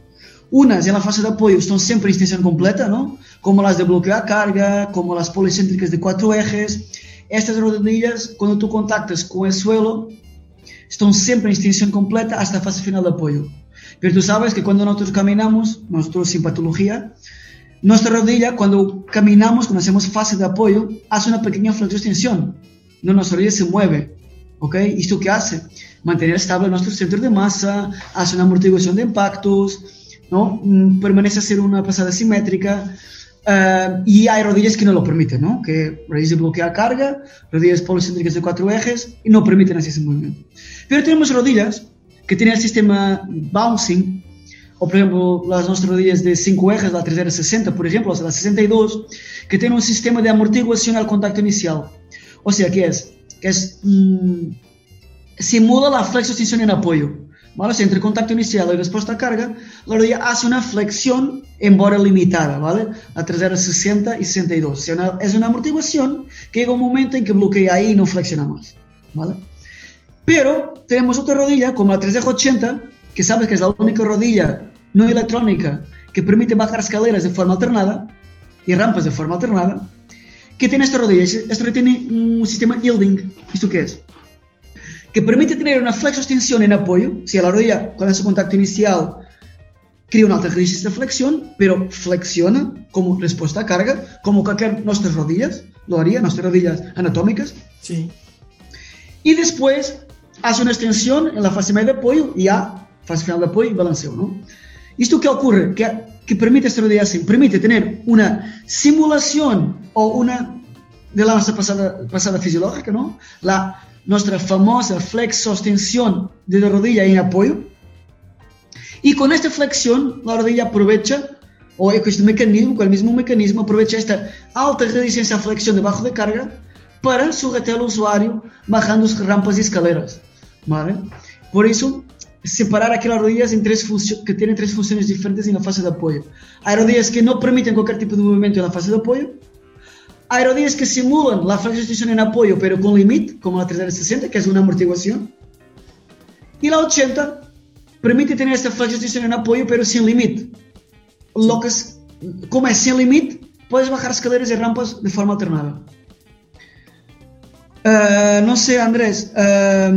Unas en la fase de apoyo están siempre en extensión completa, ¿no? Como las de bloqueo a carga, como las policéntricas de cuatro ejes. Estas rodillas, cuando tú contactas con el suelo, están siempre en extensión completa hasta la fase final de apoyo. Pero tú sabes que cuando nosotros caminamos, nosotros sin patología, nuestra rodilla, cuando caminamos, cuando hacemos fase de apoyo, hace una pequeña flexo-extensión. No, nuestra rodilla se mueve. ¿Ok? ¿Esto qué hace? Mantener estable nuestro centro de masa, hace una amortiguación de impactos, ¿no? Permanece a ser una pasada simétrica. Uh, y hay rodillas que no lo permiten, ¿no? Que rodillas de bloquear carga, rodillas policéntricas de cuatro ejes y no permiten así ese movimiento. Pero tenemos rodillas que tienen el sistema bouncing, o por ejemplo las nuestras rodillas de 5 ejes, la 360, por ejemplo, o sea, la 62, que tienen un sistema de amortiguación al contacto inicial. O sea, ¿qué es? Que es mmm, simula la flexo-extensión en apoyo. ¿Vale? O sea, entre contacto inicial y respuesta a carga, la rodilla hace una flexión, embora limitada, ¿vale? A 360 y 62. O sea, es una amortiguación que llega un momento en que bloquea ahí y no flexiona más, ¿vale? Pero tenemos otra rodilla, como la 380, que sabes que es la única rodilla no electrónica que permite bajar escaleras de forma alternada y rampas de forma alternada, que tiene esta rodilla. Esta rodilla tiene un sistema yielding. ¿Esto qué es? Que permite tener una flexo-extensión en apoyo. Si la rodilla, con ese contacto inicial, crea una alta resistencia de flexión, pero flexiona como respuesta a carga, como cualquier nuestras rodillas lo haría, nuestras rodillas anatómicas. Sí. Y después hace una extensión en la fase media de apoyo y ya fase final de apoyo y balanceo, ¿no? ¿Esto qué ocurre? Que, que permite esta rodilla así, permite tener una simulación o una de la nuestra pasada, pasada fisiológica, ¿no? La, nuestra famosa flexo-extensión de la rodilla en apoyo. Y con esta flexión, la rodilla aprovecha, o con este mecanismo, con el mismo mecanismo, aprovecha esta alta resistencia a flexión debajo de carga para sujetar al usuario bajando as rampas e escaleras. ¿Vale? Por isso, separar aquelas rodillas en tres que tienen tres funciones diferentes en la fase de apoyo. Hay rodillas que no permiten cualquier tipo de movimiento en la fase de apoyo. Hay rodillas que simulan la flexión en apoyo, pero con límite, como la 360, que es una amortiguación. Y la 80 permite tener esta flexión en apoyo, pero sin límite. Lo que es, como es sin límite, puedes bajar escaleras y rampas de forma alternada. Uh, no sé, Andrés, uh,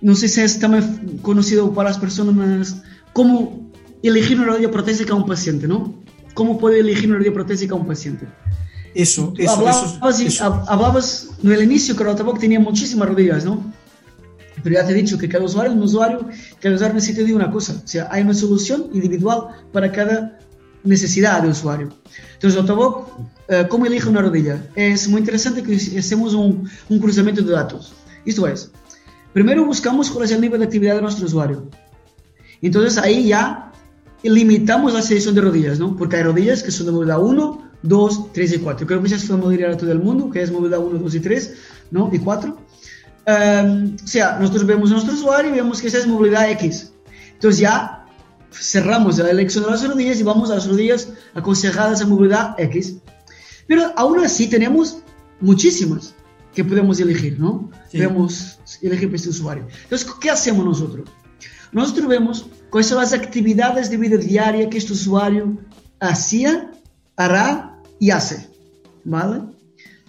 no sé si es también conocido para las personas cómo elegir una rodilla protésica a un paciente, ¿no? ¿Cómo puede elegir una rodilla protésica a un paciente? Eso, eso, hablabas, eso, eso. hablabas en el inicio que Rotaboc tenía muchísimas rodillas, ¿no? Pero ya te he dicho que cada usuario es un usuario, cada usuario necesita de una cosa. O sea, hay una solución individual para cada necesidad del usuario. Entonces, Otoboc, eh, ¿cómo elige una rodilla? Es muy interesante que hacemos un, un cruzamiento de datos. Esto es, primero buscamos cuál es el nivel de actividad de nuestro usuario. Entonces ahí ya limitamos la selección de rodillas, ¿no? Porque hay rodillas que son de movilidad 1, 2, 3 y 4. Creo que ya es familiar a todo el mundo, que es movilidad 1, 2 y 3, ¿no? Y 4. Um, o sea, nosotros vemos a nuestro usuario y vemos que esa es movilidad X. Entonces ya cerramos la elección de las rodillas y vamos a las rodillas aconsejadas a movilidad X. Pero aún así tenemos muchísimas que podemos elegir, ¿no? Sí. Podemos elegir para este usuario. Entonces, ¿qué hacemos nosotros? Nosotros vemos cuáles son las actividades de vida diaria que este usuario hacía, hará y hace, ¿vale?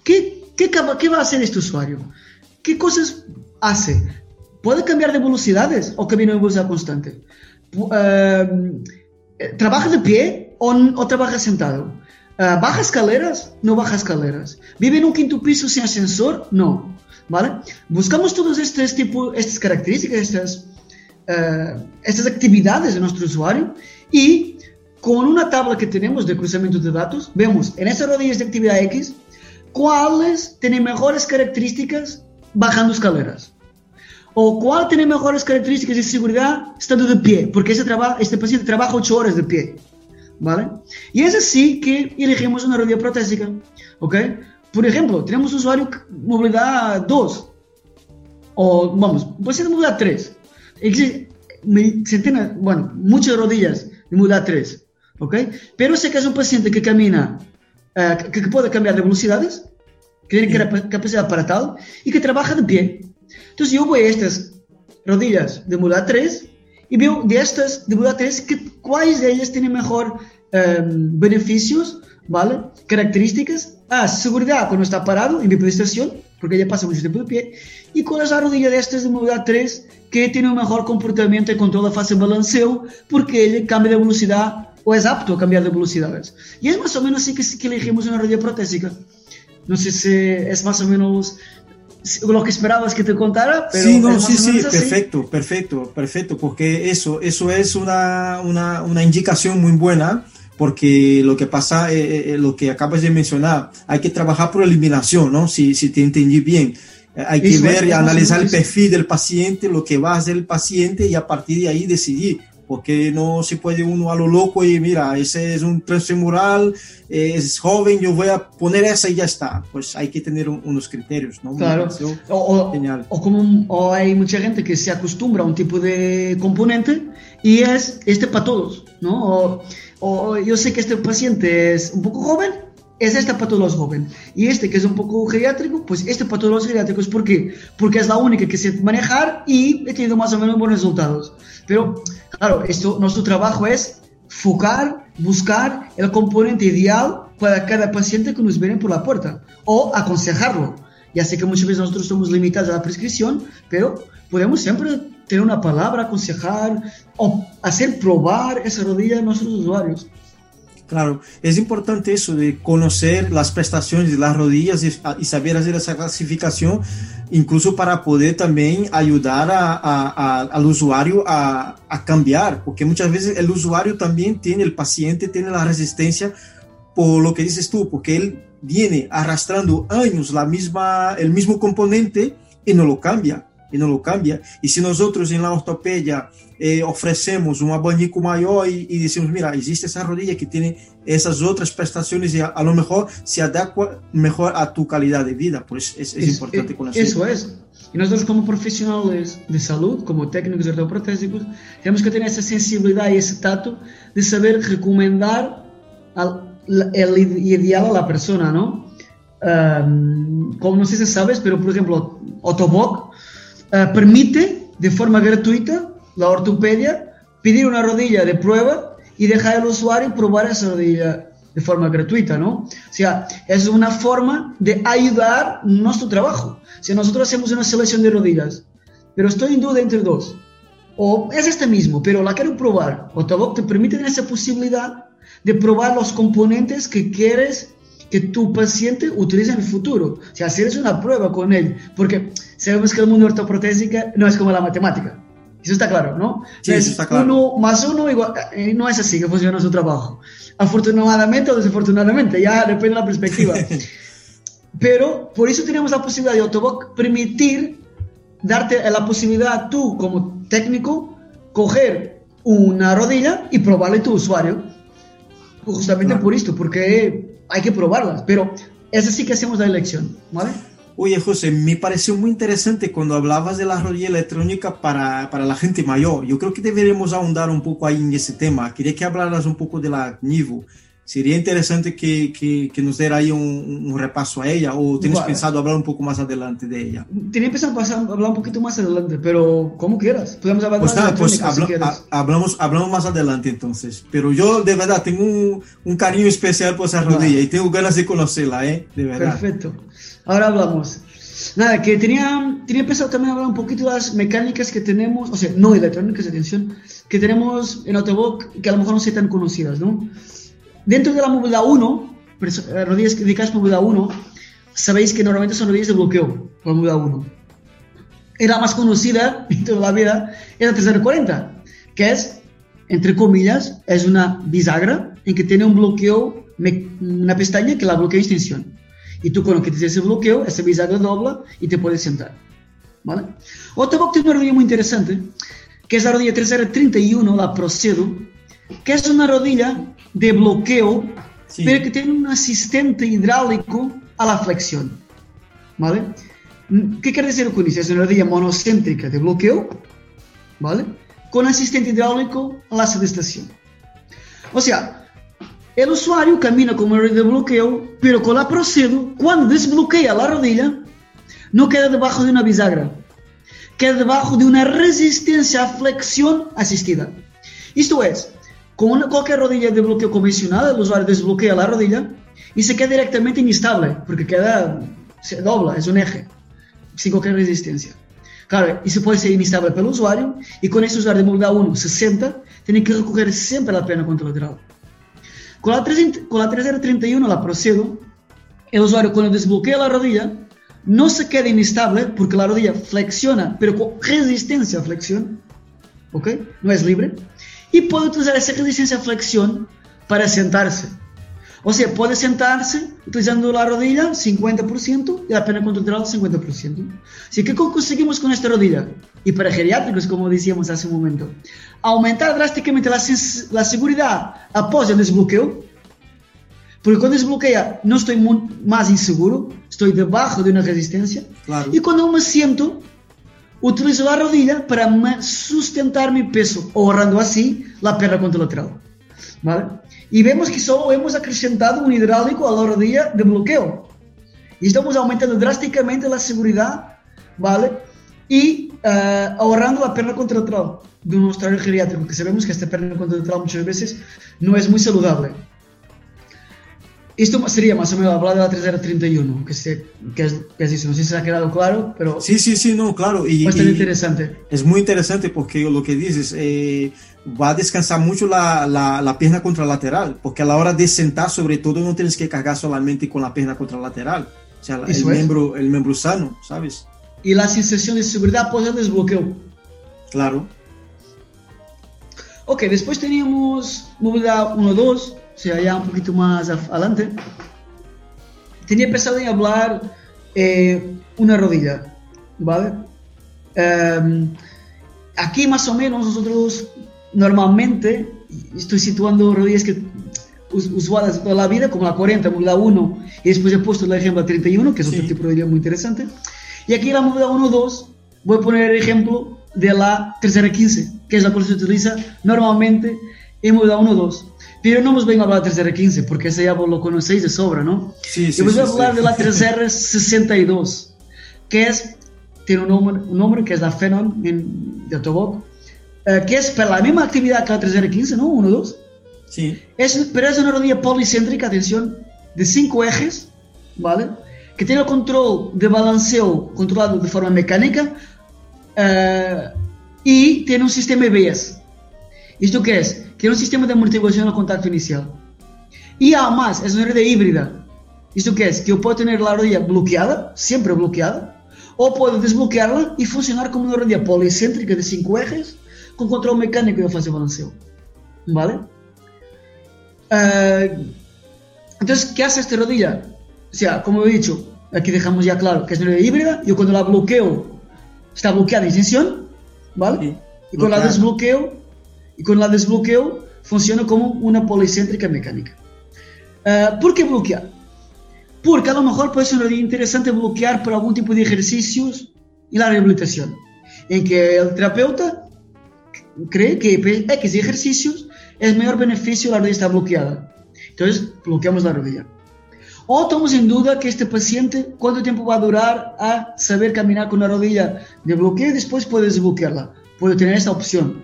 ¿Qué, qué, qué va a hacer este usuario? ¿Qué cosas hace? ¿Puede cambiar de velocidades o camina en velocidad constante? Uh, ¿Trabaja de pie o, o trabaja sentado? Uh, ¿Baja escaleras? No baja escaleras. ¿Vive en un quinto piso sin ascensor? No. ¿Vale? Buscamos todas estas, tipo, estas características, estas, uh, estas actividades de nuestro usuario y con una tabla que tenemos de cruzamiento de datos, vemos en esas rodillas de actividad X cuáles tienen mejores características bajando escaleras. O cuál tiene mejores características de seguridad estando de pie, porque ese este paciente trabaja 8 horas de pie. ¿Vale? Y es así que elegimos una rodilla protésica. ¿Ok? Por ejemplo, tenemos un usuario movilidad 2. O, vamos, paciente de movilidad 3. Existe centenas, bueno, muchas rodillas de movilidad 3. ¿Ok? Pero sé que es un paciente que camina, uh, que, que puede cambiar de velocidades, que tiene capacidad para tal y que trabaja de pie. Entonces yo voy a estas rodillas de movilidad 3 y veo de estas de movilidad 3 que, cuáles de ellas tienen mejor um, beneficios, ¿vale? Características. Ah, seguridad cuando está parado en bipedestación, porque ella pasa mucho tiempo de pie. Y cuál es la rodilla de estas de movilidad 3 que tiene un mejor comportamiento y fase de balanceo, porque ella cambia de velocidad o es apto a cambiar de velocidades. Y es más o menos así que, que elegimos una rodilla protésica. No sé si es más o menos lo que esperabas que te contara. Pero sí, no, sí, sí, perfecto, perfecto, perfecto, porque eso, eso es una, una, una indicación muy buena, porque lo que pasa, eh, eh, lo que acabas de mencionar, hay que trabajar por eliminación, ¿no? Si, si te entendí bien. Hay que eso ver y analizar el perfil del paciente, lo que va a hacer el paciente y a partir de ahí decidir porque no se puede uno a lo loco y mira, ese es un transfemoral, es joven, yo voy a poner esa y ya está. Pues hay que tener un, unos criterios, ¿no? Claro. O, o, o, como, o hay mucha gente que se acostumbra a un tipo de componente y es este para todos, ¿no? O, o yo sé que este paciente es un poco joven, es esta para todos los jóvenes. Y este que es un poco geriátrico, pues este para todos los geriátricos. ¿Por qué? Porque es la única que sé manejar y he tenido más o menos buenos resultados. Pero, claro, nuestro trabajo es focar, buscar el componente ideal para cada paciente que nos viene por la puerta o aconsejarlo. Ya sé que muchas veces nosotros somos limitados a la prescripción, pero podemos siempre tener una palabra, aconsejar o hacer probar esa rodilla a nuestros usuarios. Claro, es importante eso de conocer las prestaciones de las rodillas y, y saber hacer esa clasificación, incluso para poder también ayudar a, a, al usuario a, a, cambiar, porque muchas veces el usuario también tiene, el paciente tiene la resistencia por lo que dices tú, porque él viene arrastrando años la misma, el mismo componente y no lo cambia y no lo cambia. Y si nosotros en la ortopedia eh, ofrecemos un abanico mayor y, y, decimos, mira, existe esa rodilla que tiene esas otras prestaciones y a, a lo mejor se adecua mejor a tu calidad de vida, pues es, es, es importante conocer. Eso es. Y nosotros como profesionales de salud, como técnicos ortoprotésicos, tenemos que tener esa sensibilidad y ese tacto de saber recomendar el ideal a la persona, ¿no? Um, como no sé si sabes, pero por ejemplo, Otoboc uh, permite de forma gratuita la ortopedia pedir una rodilla de prueba y dejar al usuario probar esa rodilla de forma gratuita, ¿no? O sea, es una forma de ayudar nuestro trabajo. Si nosotros hacemos una selección de rodillas, pero estoy en duda entre dos, o es este mismo, pero la quiero probar, Otoboc te permite esa posibilidad de probar los componentes que quieres que tu paciente utilice en el futuro. O sea, hacer una prueba con él, porque sabemos que el mundo ortoprotésica no es como la matemática. Eso está claro, ¿no? Sí, eso está claro. Uno más uno igual, eh, no es así que funciona su trabajo. Afortunadamente o desafortunadamente, ya depende de la perspectiva. *laughs* Pero por eso tenemos la posibilidad de Autoboc permitir darte la posibilidad tú como técnico coger una rodilla y probarle a tu usuario. Justamente Claro. por esto, porque hay que probarlas. Pero esa sí que hacemos la elección, ¿vale? Oye, José, me pareció muy interesante cuando hablabas de la rodilla electrónica para, para la gente mayor. Yo creo que deberíamos ahondar un poco ahí en ese tema. Quería que hablaras un poco de la Nivo. Sería interesante que, que, que nos diera ahí un, un repaso a ella o tienes Vale. pensado hablar un poco más adelante de ella. Tenía pensado pasar, hablar un poquito más adelante, pero como quieras. Podemos hablar Pues de la nada, pues electrónica, si habla- quieres. ha- hablamos, hablamos más adelante entonces. Pero yo de verdad tengo un, un cariño especial por esa rodilla y tengo ganas de conocerla, ¿eh? De verdad. Perfecto. Ahora hablamos. Nada, que tenía, tenía pensado también hablar un poquito de las mecánicas que tenemos, o sea, no electrónicas, atención, que tenemos en Autoboc que a lo mejor no son tan conocidas, ¿no? Dentro de la movilidad 1, perso- eh, rodillas dedicadas a movilidad 1, sabéis que normalmente son rodillas de bloqueo, la movilidad 1. Era más conocida *laughs* en toda la vida, es la 340, que es, entre comillas, es una bisagra en que tiene un bloqueo, una pestaña que la bloquea extensión. Y tú cuando quites ese bloqueo, esa bisagra dobla y te puedes sentar. ¿Vale? Otro box tiene una rodilla muy interesante, que es la rodilla 331, la Procedo, que es una rodilla de bloqueo, Sí. pero que tiene un asistente hidráulico a la flexión. ¿Vale? ¿Qué quiere decir con eso? Es una rodilla monocéntrica de bloqueo, ¿vale? Con asistente hidráulico a la sedestación. O sea, el usuario camina con rodilla de bloqueo, pero con la Procedo, cuando desbloquea la rodilla, no queda debajo de una bisagra, queda debajo de una resistencia a flexión asistida. Esto es, con cualquier rodilla de bloqueo convencional, el usuario desbloquea la rodilla y se queda directamente inestable, porque queda, se dobla, es un eje, sin cualquier resistencia. Claro, se puede ser inestable para el usuario, y con este usuario de movilidad 1, 60, tiene que recoger siempre la pierna contralateral. Con la, 300 con la 3031 la procedo, el usuario cuando desbloquea la rodilla no se queda inestable porque la rodilla flexiona, pero con resistencia a flexión, ¿ok? No es libre. Y puede utilizar esa resistencia a flexión para sentarse. O sea, puede sentarse utilizando la rodilla 50% y la pierna contralateral 50%. Así que ¿qué conseguimos con esta rodilla? Y para geriátricos, como decíamos hace un momento, aumentar drásticamente la, la seguridad após el desbloqueo, porque cuando desbloquea no estoy más inseguro, estoy debajo de una resistencia. Claro. Y cuando me siento, utilizo la rodilla para sustentar mi peso, ahorrando así la pierna contralateral. ¿Vale? Y vemos que solo hemos acrescentado un hidráulico a la rodilla de bloqueo. Y estamos aumentando drásticamente la seguridad, ¿vale? Y eh, ahorrando la pierna contralateral de un usuario geriátrico, que sabemos que esta pierna contralateral muchas veces no es muy saludable. Esto sería más o menos hablar de la 3031, que, se, que, es, que es eso. No sé si se ha quedado claro, pero Sí, sí, sí, no, claro. Y, bastante y interesante. es muy interesante porque lo que dices eh, va a descansar mucho la, la, la pierna contralateral, porque a la hora de sentar, sobre todo, no tienes que cargar solamente con la pierna contralateral, o sea, el es. miembro, el miembro sano, ¿sabes? Y la sensación de seguridad pues el desbloqueo. Claro. Ok, después teníamos movilidad 1-2, o sea, ya un poquito más adelante. Tenía pensado en hablar eh, una rodilla, ¿vale? Em, aquí más o menos nosotros normalmente estoy situando rodillas que us- usuales toda la vida, como la 40, movilidad 1, y después he puesto el ejemplo 31, que es otro Sí. tipo de rodilla muy interesante. Y aquí la movilidad 1-2, voy a poner el ejemplo de la tercera 15, que es la cual se utiliza normalmente en movilidad 1-2. Pero no nos vengo a hablar de tercera 15, porque ese ya lo conocéis de sobra, ¿no? Sí, sí, y voy sí, a hablar sí. de la *laughs* 3R62, que es, tiene un nombre, un nombre que es la Phenom en, de Autoboc, eh, que es para la misma actividad que la 3R15, ¿no? 1-2. Sí, Es, pero es una rodilla policéntrica, atención, de cinco ejes, ¿vale? Que tiene el control de balanceo controlado de forma mecánica eh, y tiene un sistema EBS. ¿Esto qué es? Tiene un sistema de amortiguación al contacto inicial. Y además es una rodilla híbrida. ¿Esto qué es? Que yo puedo tener la rodilla bloqueada, siempre bloqueada, O puedo desbloquearla y funcionar como una rodilla policéntrica de 5 ejes con control mecánico de fase de balanceo. ¿Vale? Uh, entonces, ¿qué hace esta rodilla? O sea, como he dicho, aquí dejamos ya claro que es una rodilla híbrida. Yo cuando la bloqueo, está bloqueada en tensión, ¿vale? Sí, y cuando la desbloqueo, y cuando la desbloqueo, funciona como una policéntrica mecánica. Uh, ¿Por qué bloquear? Porque a lo mejor puede ser interesante bloquear por algún tipo de ejercicios y la rehabilitación, en que el terapeuta cree que X ejercicios es mayor beneficio la rodilla está bloqueada. Entonces, bloqueamos la rodilla. O estamos en duda que este paciente, cuánto tiempo va a durar a saber caminar con una rodilla de bloqueo y después puede desbloquearla. Puede tener esta opción.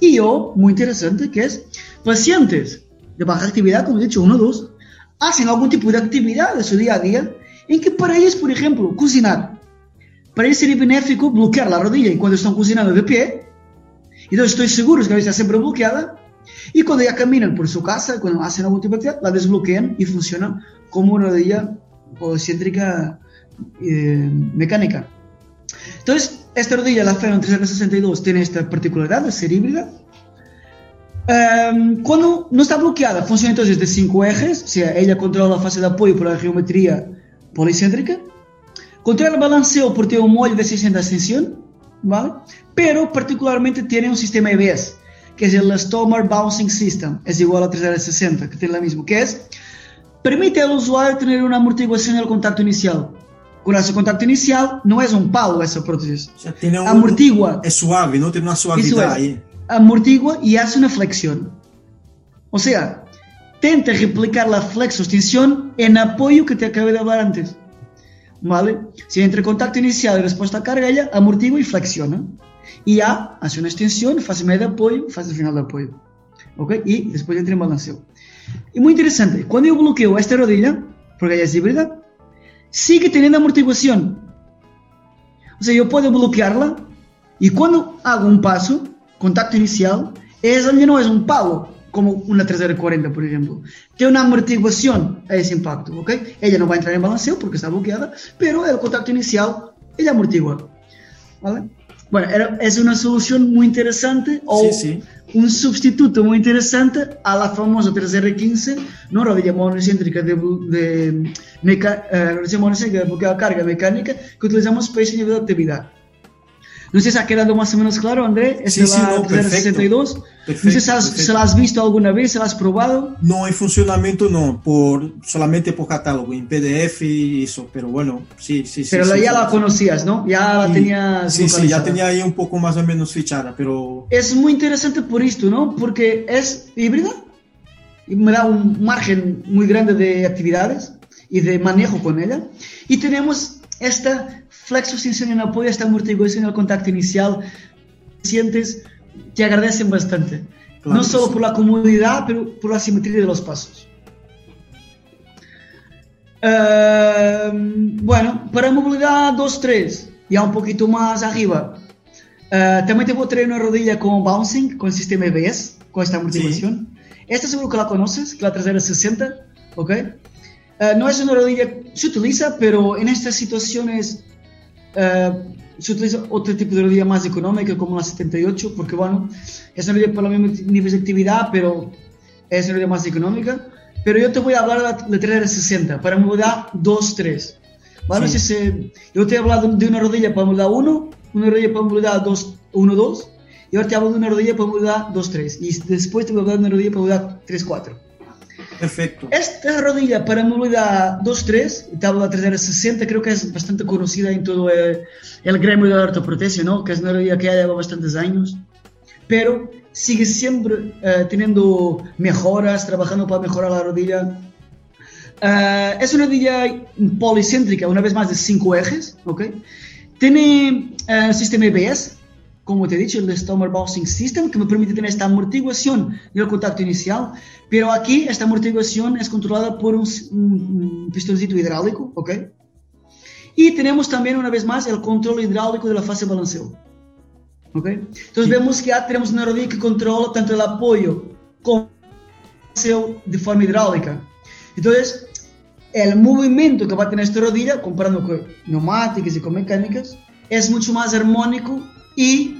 Y yo, muy interesante, que es pacientes de baja actividad, como he dicho, uno o dos, hacen algún tipo de actividad de su día a día en que para ellos, por ejemplo, cocinar. Para ellos sería benéfico bloquear la rodilla y cuando están cocinando de pie. Entonces estoy seguro que la rodilla está siempre bloqueada. Y cuando ya caminan por su casa, cuando hacen algún tipo de actividad, la desbloquean y funciona como una rodilla policéntrica eh, mecánica. Entonces, esta rodilla, la Feron 362, tiene esta particularidad de ser híbrida Um, cuando no está bloqueada, funciona entonces de cinco ejes, o sea, ella controla la fase de apoyo por la geometría policéntrica, controla el balanceo por tener un molde de 60 extensión, ¿vale? Pero particularmente tiene un sistema EBS, que es el Stomar Bouncing System, es igual a 360, que tiene la misma, que es, permite al usuario tener una amortiguación en el contacto inicial. Con ese contacto inicial, no es un palo esa prótesis. O sea, tiene un, Amortigua. Es suave, no tiene una suavidad ahí amortigua y hace una flexión. O sea, tenta replicar la flexo-extensión en apoyo que te acabé de hablar antes. ¿Vale? Si entre contacto inicial y respuesta a carga, ella amortigua y flexiona. Y ya hace una extensión, fase media de apoyo, fase final de apoyo. ¿Ok? Y después entra en balanceo. Y muy interesante, cuando yo bloqueo esta rodilla, porque ella es híbrida, sigue teniendo amortiguación. O sea, yo puedo bloquearla y cuando hago un paso, contacto inicial, ella no es un palo, como una 340, por ejemplo. Tiene una amortiguación a ese impacto, ¿ok? Ella no va a entrar en balanceo porque está bloqueada, pero el contacto inicial, ella amortigua, ¿vale? Bueno, es una solución muy interesante o un sustituto muy interesante a la famosa 3R15, ¿no? Rodilla monocéntrica de, de, meca, eh, de bloqueo carga mecánica que utilizamos para ese nivel de actividad. No sé si ha quedado más o menos claro, André. Es sí, sí, no, 62. Perfecto, no sé si, has, si, la has visto alguna vez, si la has probado. No, en funcionamiento no, por, solamente por catálogo, en PDF y eso, pero bueno, sí, sí, sí. Pero sí, ya la conocías, ¿no? Ya la tenías. Sí, sí, ya tenía ahí un poco más o menos fichada, pero. Es muy interesante por esto, ¿no? Porque es híbrida y me da un margen muy grande de actividades y de manejo con ella. Y tenemos esta flexo en apoyo, esta amortiguación el contacto inicial, sientes que agradecen bastante. Claro no solo sí. por la comodidad, pero por la simetría de los pasos. Uh, bueno, para movilidad 2-3, ya un poquito más arriba, uh, también te voy a traer una rodilla con bouncing, con sistema EBS, con esta amortiguación. Sí. Esta seguro que la conoces, que la trasera 60, ¿ok? Uh, no es una rodilla, se utiliza, pero en estas situaciones Uh, se utiliza otro tipo de rodilla más económica como la 78 porque bueno es una rodilla para los mismos niveles de actividad pero es una rodilla más económica pero yo te voy a hablar de la, de 360 para movilidad 2-3 ¿vale? Sí. Si se, yo te he hablado de una rodilla para movilidad 1 una rodilla para movilidad 1-2 y ahora te hablo de una rodilla para movilidad 2-3 y después te voy a hablar de una rodilla para movilidad 3-4 Perfecto. Esta rodilla para movilidad 2-3, tabla 360, creo que es bastante conocida en todo el, el gremio de la ortoprotesia, ¿no? Que es una rodilla que ya lleva bastantes años, pero sigue siempre eh, teniendo mejoras, trabajando para mejorar la rodilla. Uh, es una rodilla policéntrica, una vez más de 5 ejes, ¿ok? Tiene uh, sistema EBS, como te he dicho, el Bouncing System, que me permite tener esta amortiguación del contacto inicial, pero aquí esta amortiguación es controlada por un, un, un pistoncito hidráulico, ¿ok? Y tenemos también, una vez más, el control hidráulico de la fase balanceo. ¿Ok? Entonces sí. vemos que ya tenemos una rodilla que controla tanto el apoyo como el balanceo de forma hidráulica. Entonces, el movimiento que va a tener esta rodilla, comparando con neumáticas y con mecánicas, es mucho más armónico y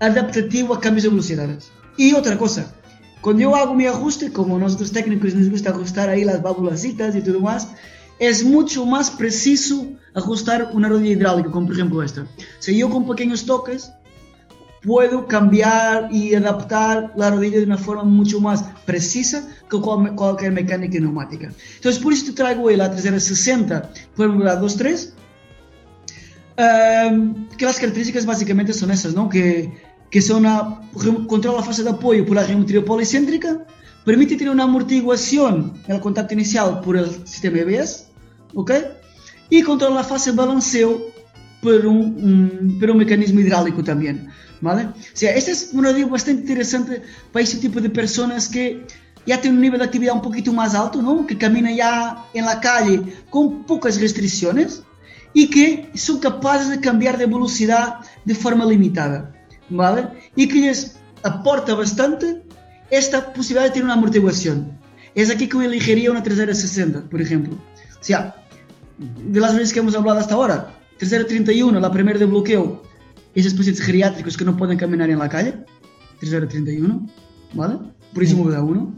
adaptativo a cambios de velocidades. Y otra cosa, cuando yo hago mi ajuste, como nosotros técnicos nos gusta ajustar ahí las válvulas y todo más, es mucho más preciso ajustar una rodilla hidráulica, como por ejemplo esta. Si yo con pequeños toques puedo cambiar y adaptar la rodilla de una forma mucho más precisa que cualquier mecánica neumática. Entonces, por eso te traigo hoy la 360 por 2.3, um, que las características básicamente son esas, ¿no? Que, que son una, controla la fase de apoyo por la geometría policéntrica, permite tener una amortiguación en el contacto inicial por el sistema EBS, ¿ok? Y controla la fase de balanceo por un, un, por un mecanismo hidráulico también. ¿vale? O sea, este es un radio bastante interesante para ese tipo de personas que ya tienen un nivel de actividad un poquito más alto, ¿no? Que caminan ya en la calle con pocas restricciones y que son capaces de cambiar de velocidad de forma limitada, ¿vale? Y que les aporta bastante esta posibilidad de tener una amortiguación. Es aquí que yo elegiría una 360, por ejemplo. O sea, de las veces que hemos hablado hasta ahora, 331, la primera de bloqueo, esos pacientes geriátricos que no pueden caminar en la calle, 3031, ¿vale? Por eso me da uno.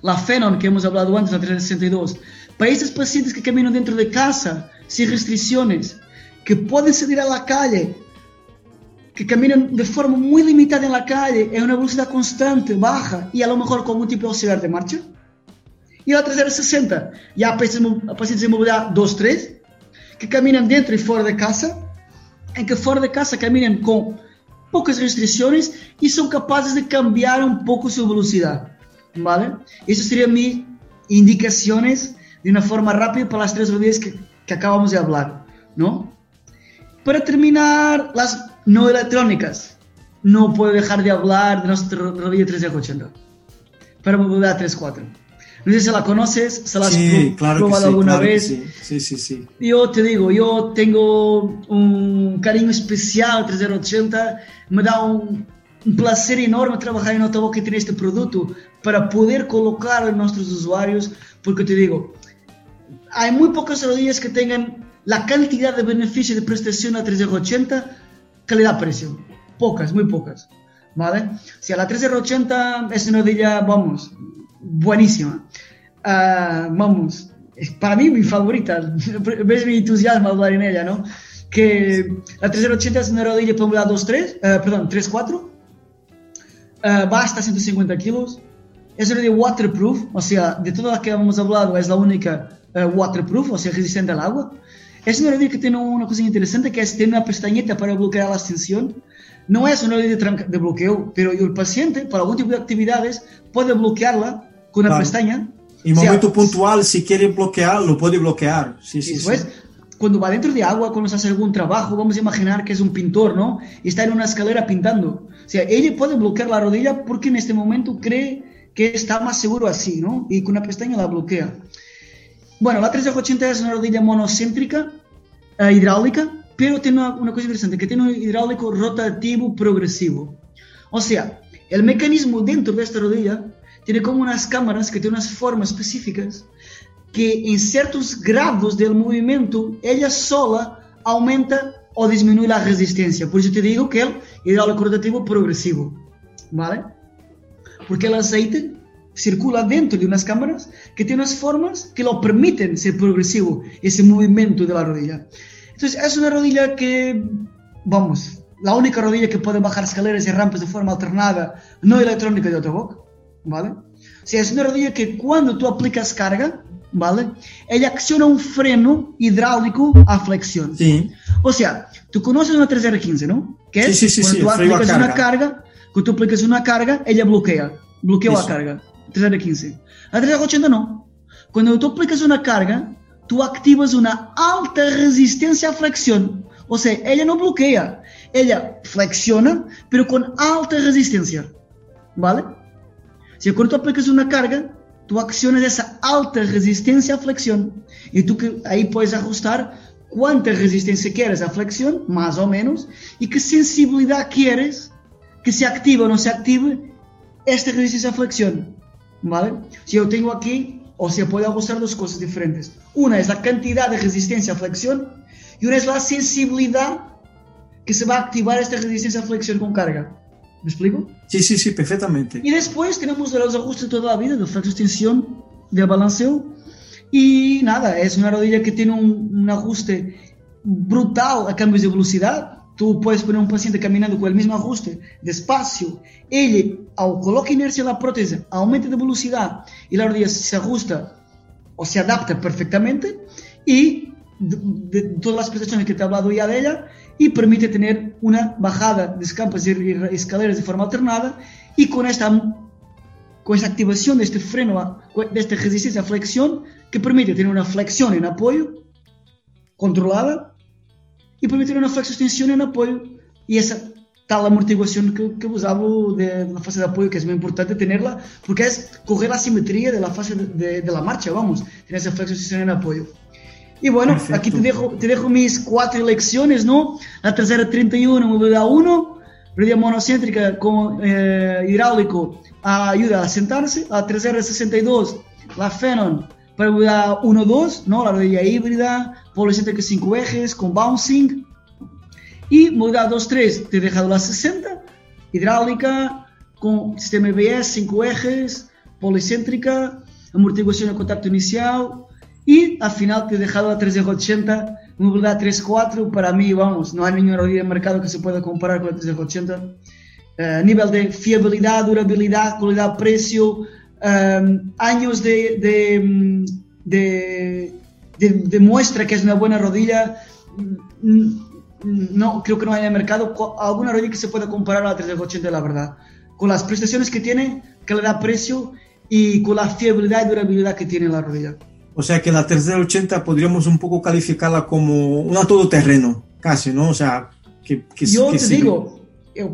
La Fenon, que hemos hablado antes, la 362, para esos pacientes que caminan dentro de casa, sin restricciones, que pueden salir a la calle, que caminan de forma muy limitada en la calle, en una velocidad constante, baja, y a lo mejor con un tipo de auxiliar de marcha. Y la 360, ya pacientes de movilidad 2-3, que caminan dentro y fuera de casa, en que fuera de casa caminan con pocas restricciones y son capaces de cambiar un poco su velocidad. ¿Vale? Esas serían mis indicaciones de una forma rápida para las tres rodillas que, que acabamos de hablar. ¿no? Para terminar, las no electrónicas. No puedo dejar de hablar de nuestra rodilla 380 para movilidad 3.4. No sé si la conoces, se la has sí, claro probado sí, alguna claro vez. Sí. sí, sí, sí. Yo te digo, yo tengo un cariño especial al 3080, me da un, un placer enorme trabajar en Ottawa que tiene este producto para poder colocarlo en nuestros usuarios, porque te digo, hay muy pocas rodillas que tengan la cantidad de beneficio de prestación a 3080 calidad-precio. Pocas, muy pocas. ¿Vale? O sea, la 3080 es una rodilla, vamos, buenísima. Uh, vamos, para mí mi favorita. *laughs* Ves mi entusiasmo hablar en ella, ¿no? Que la 380 es una rodilla para 2-3, uh, perdón, 3-4. Uh, va hasta 150 kilos. Es una rodilla waterproof, o sea, de todas las que hemos hablado, es la única uh, waterproof, o sea, resistente al agua. Es una rodilla que tiene una cosa interesante, que es tener una pestañita para bloquear la extensión. No es una rodilla de, de bloqueo, pero el paciente, para algún tipo de actividades, puede bloquearla con una Claro. pestaña. En O sea, momento puntual, si quiere bloquear, lo puede bloquear. Sí, sí, Eso sí. es. Cuando va dentro de agua, cuando se hace algún trabajo, vamos a imaginar que es un pintor, ¿no? Y está en una escalera pintando. O sea, ella puede bloquear la rodilla porque en este momento cree que está más seguro así, ¿no? Y con una pestaña la bloquea. Bueno, la 380 es una rodilla monocéntrica, eh, hidráulica, pero tiene una, una cosa interesante, que tiene un hidráulico rotativo progresivo. O sea, el mecanismo dentro de esta rodilla tiene como unas cámaras que tienen unas formas específicas que en ciertos grados del movimiento ella sola aumenta o disminuye la resistencia. Por eso te digo que el hidráulico rotativo progresivo, ¿vale? Porque el aceite circula dentro de unas cámaras que tienen unas formas que lo permiten ser progresivo, ese movimiento de la rodilla. Entonces es una rodilla que, vamos, la única rodilla que puede bajar escaleras y rampas de forma alternada, no electrónica de Autoboc, ¿vale? O sea, es una rodilla que cuando tú aplicas carga, ¿vale? Ella acciona un freno hidráulico a flexión. Sí. O sea, tú conoces una 3R15, ¿no? Que Sí, es sí, sí, cuando tú aplicas una carga. carga, cuando tú aplicas una carga, ella bloquea, bloquea la Eso. carga. 3R15. La 3R80 no. Cuando tú aplicas una carga, tú activas una alta resistencia a flexión. O sea, ella no bloquea, ella flexiona, pero con alta resistencia. ¿Vale? Si cuando tú aplicas una carga, tú accionas esa alta resistencia a flexión. Y tú ahí puedes ajustar cuánta resistencia quieres a flexión, más o menos, y qué sensibilidad quieres que se active o no se active esta resistencia a flexión. ¿Vale? Si yo tengo aquí o sea, puede ajustar dos cosas diferentes. Una es la cantidad de resistencia a flexión y una es la sensibilidad que se va a activar esta resistencia a flexión con carga. ¿Me explico? Sí, sí, sí, perfectamente. Y después tenemos los ajustes toda la vida, de flexo-extensión, de balanceo. Y nada, es una rodilla que tiene un, un ajuste brutal a cambios de velocidad. Tú puedes poner un paciente caminando con el mismo ajuste, despacio. Él, al colocar inercia en la prótesis, aumenta de velocidad y la rodilla se ajusta o se adapta perfectamente. Y de, de todas las prestaciones que te he hablado ya de ella, y permite tener una bajada de escampas y escaleras de forma alternada y con esta, con esta activación de este freno, de esta resistencia a flexión que permite tener una flexión en apoyo controlada y permite tener una flexión en apoyo y esa tal amortiguación que, que hablo de la fase de apoyo que es muy importante tenerla porque es coger la simetría de la fase de, de, de la marcha, vamos, tener esa flexión en apoyo. Y bueno, Perfecto. aquí te dejo, te dejo mis cuatro elecciones, ¿no? La tercera 31, movilidad 1, rodilla monocéntrica con eh, hidráulico ayuda a sentarse. La tercera 62, la Phenon para movilidad 1-2, ¿no? La rodilla híbrida, policéntrica 5 ejes con bouncing. Y movilidad 2-3, te he dejado la 60, hidráulica con sistema EBS, 5 ejes, policéntrica, amortiguación de contacto inicial, y al final te he dejado a 380, movilidad 3.4. Para mí, vamos, no hay ninguna rodilla de mercado que se pueda comparar con la 380. Uh, nivel de fiabilidad, durabilidad, calidad, precio, um, años de, de, de, de, de muestra que es una buena rodilla. No, creo que no hay en el mercado alguna rodilla que se pueda comparar a la 380, la verdad. Con las prestaciones que tiene, calidad, precio y con la fiabilidad y durabilidad que tiene la rodilla. O sea que la tercera 80 podríamos un poco calificarla como una todoterreno, casi, ¿no? O sea, que, que Yo que te digo,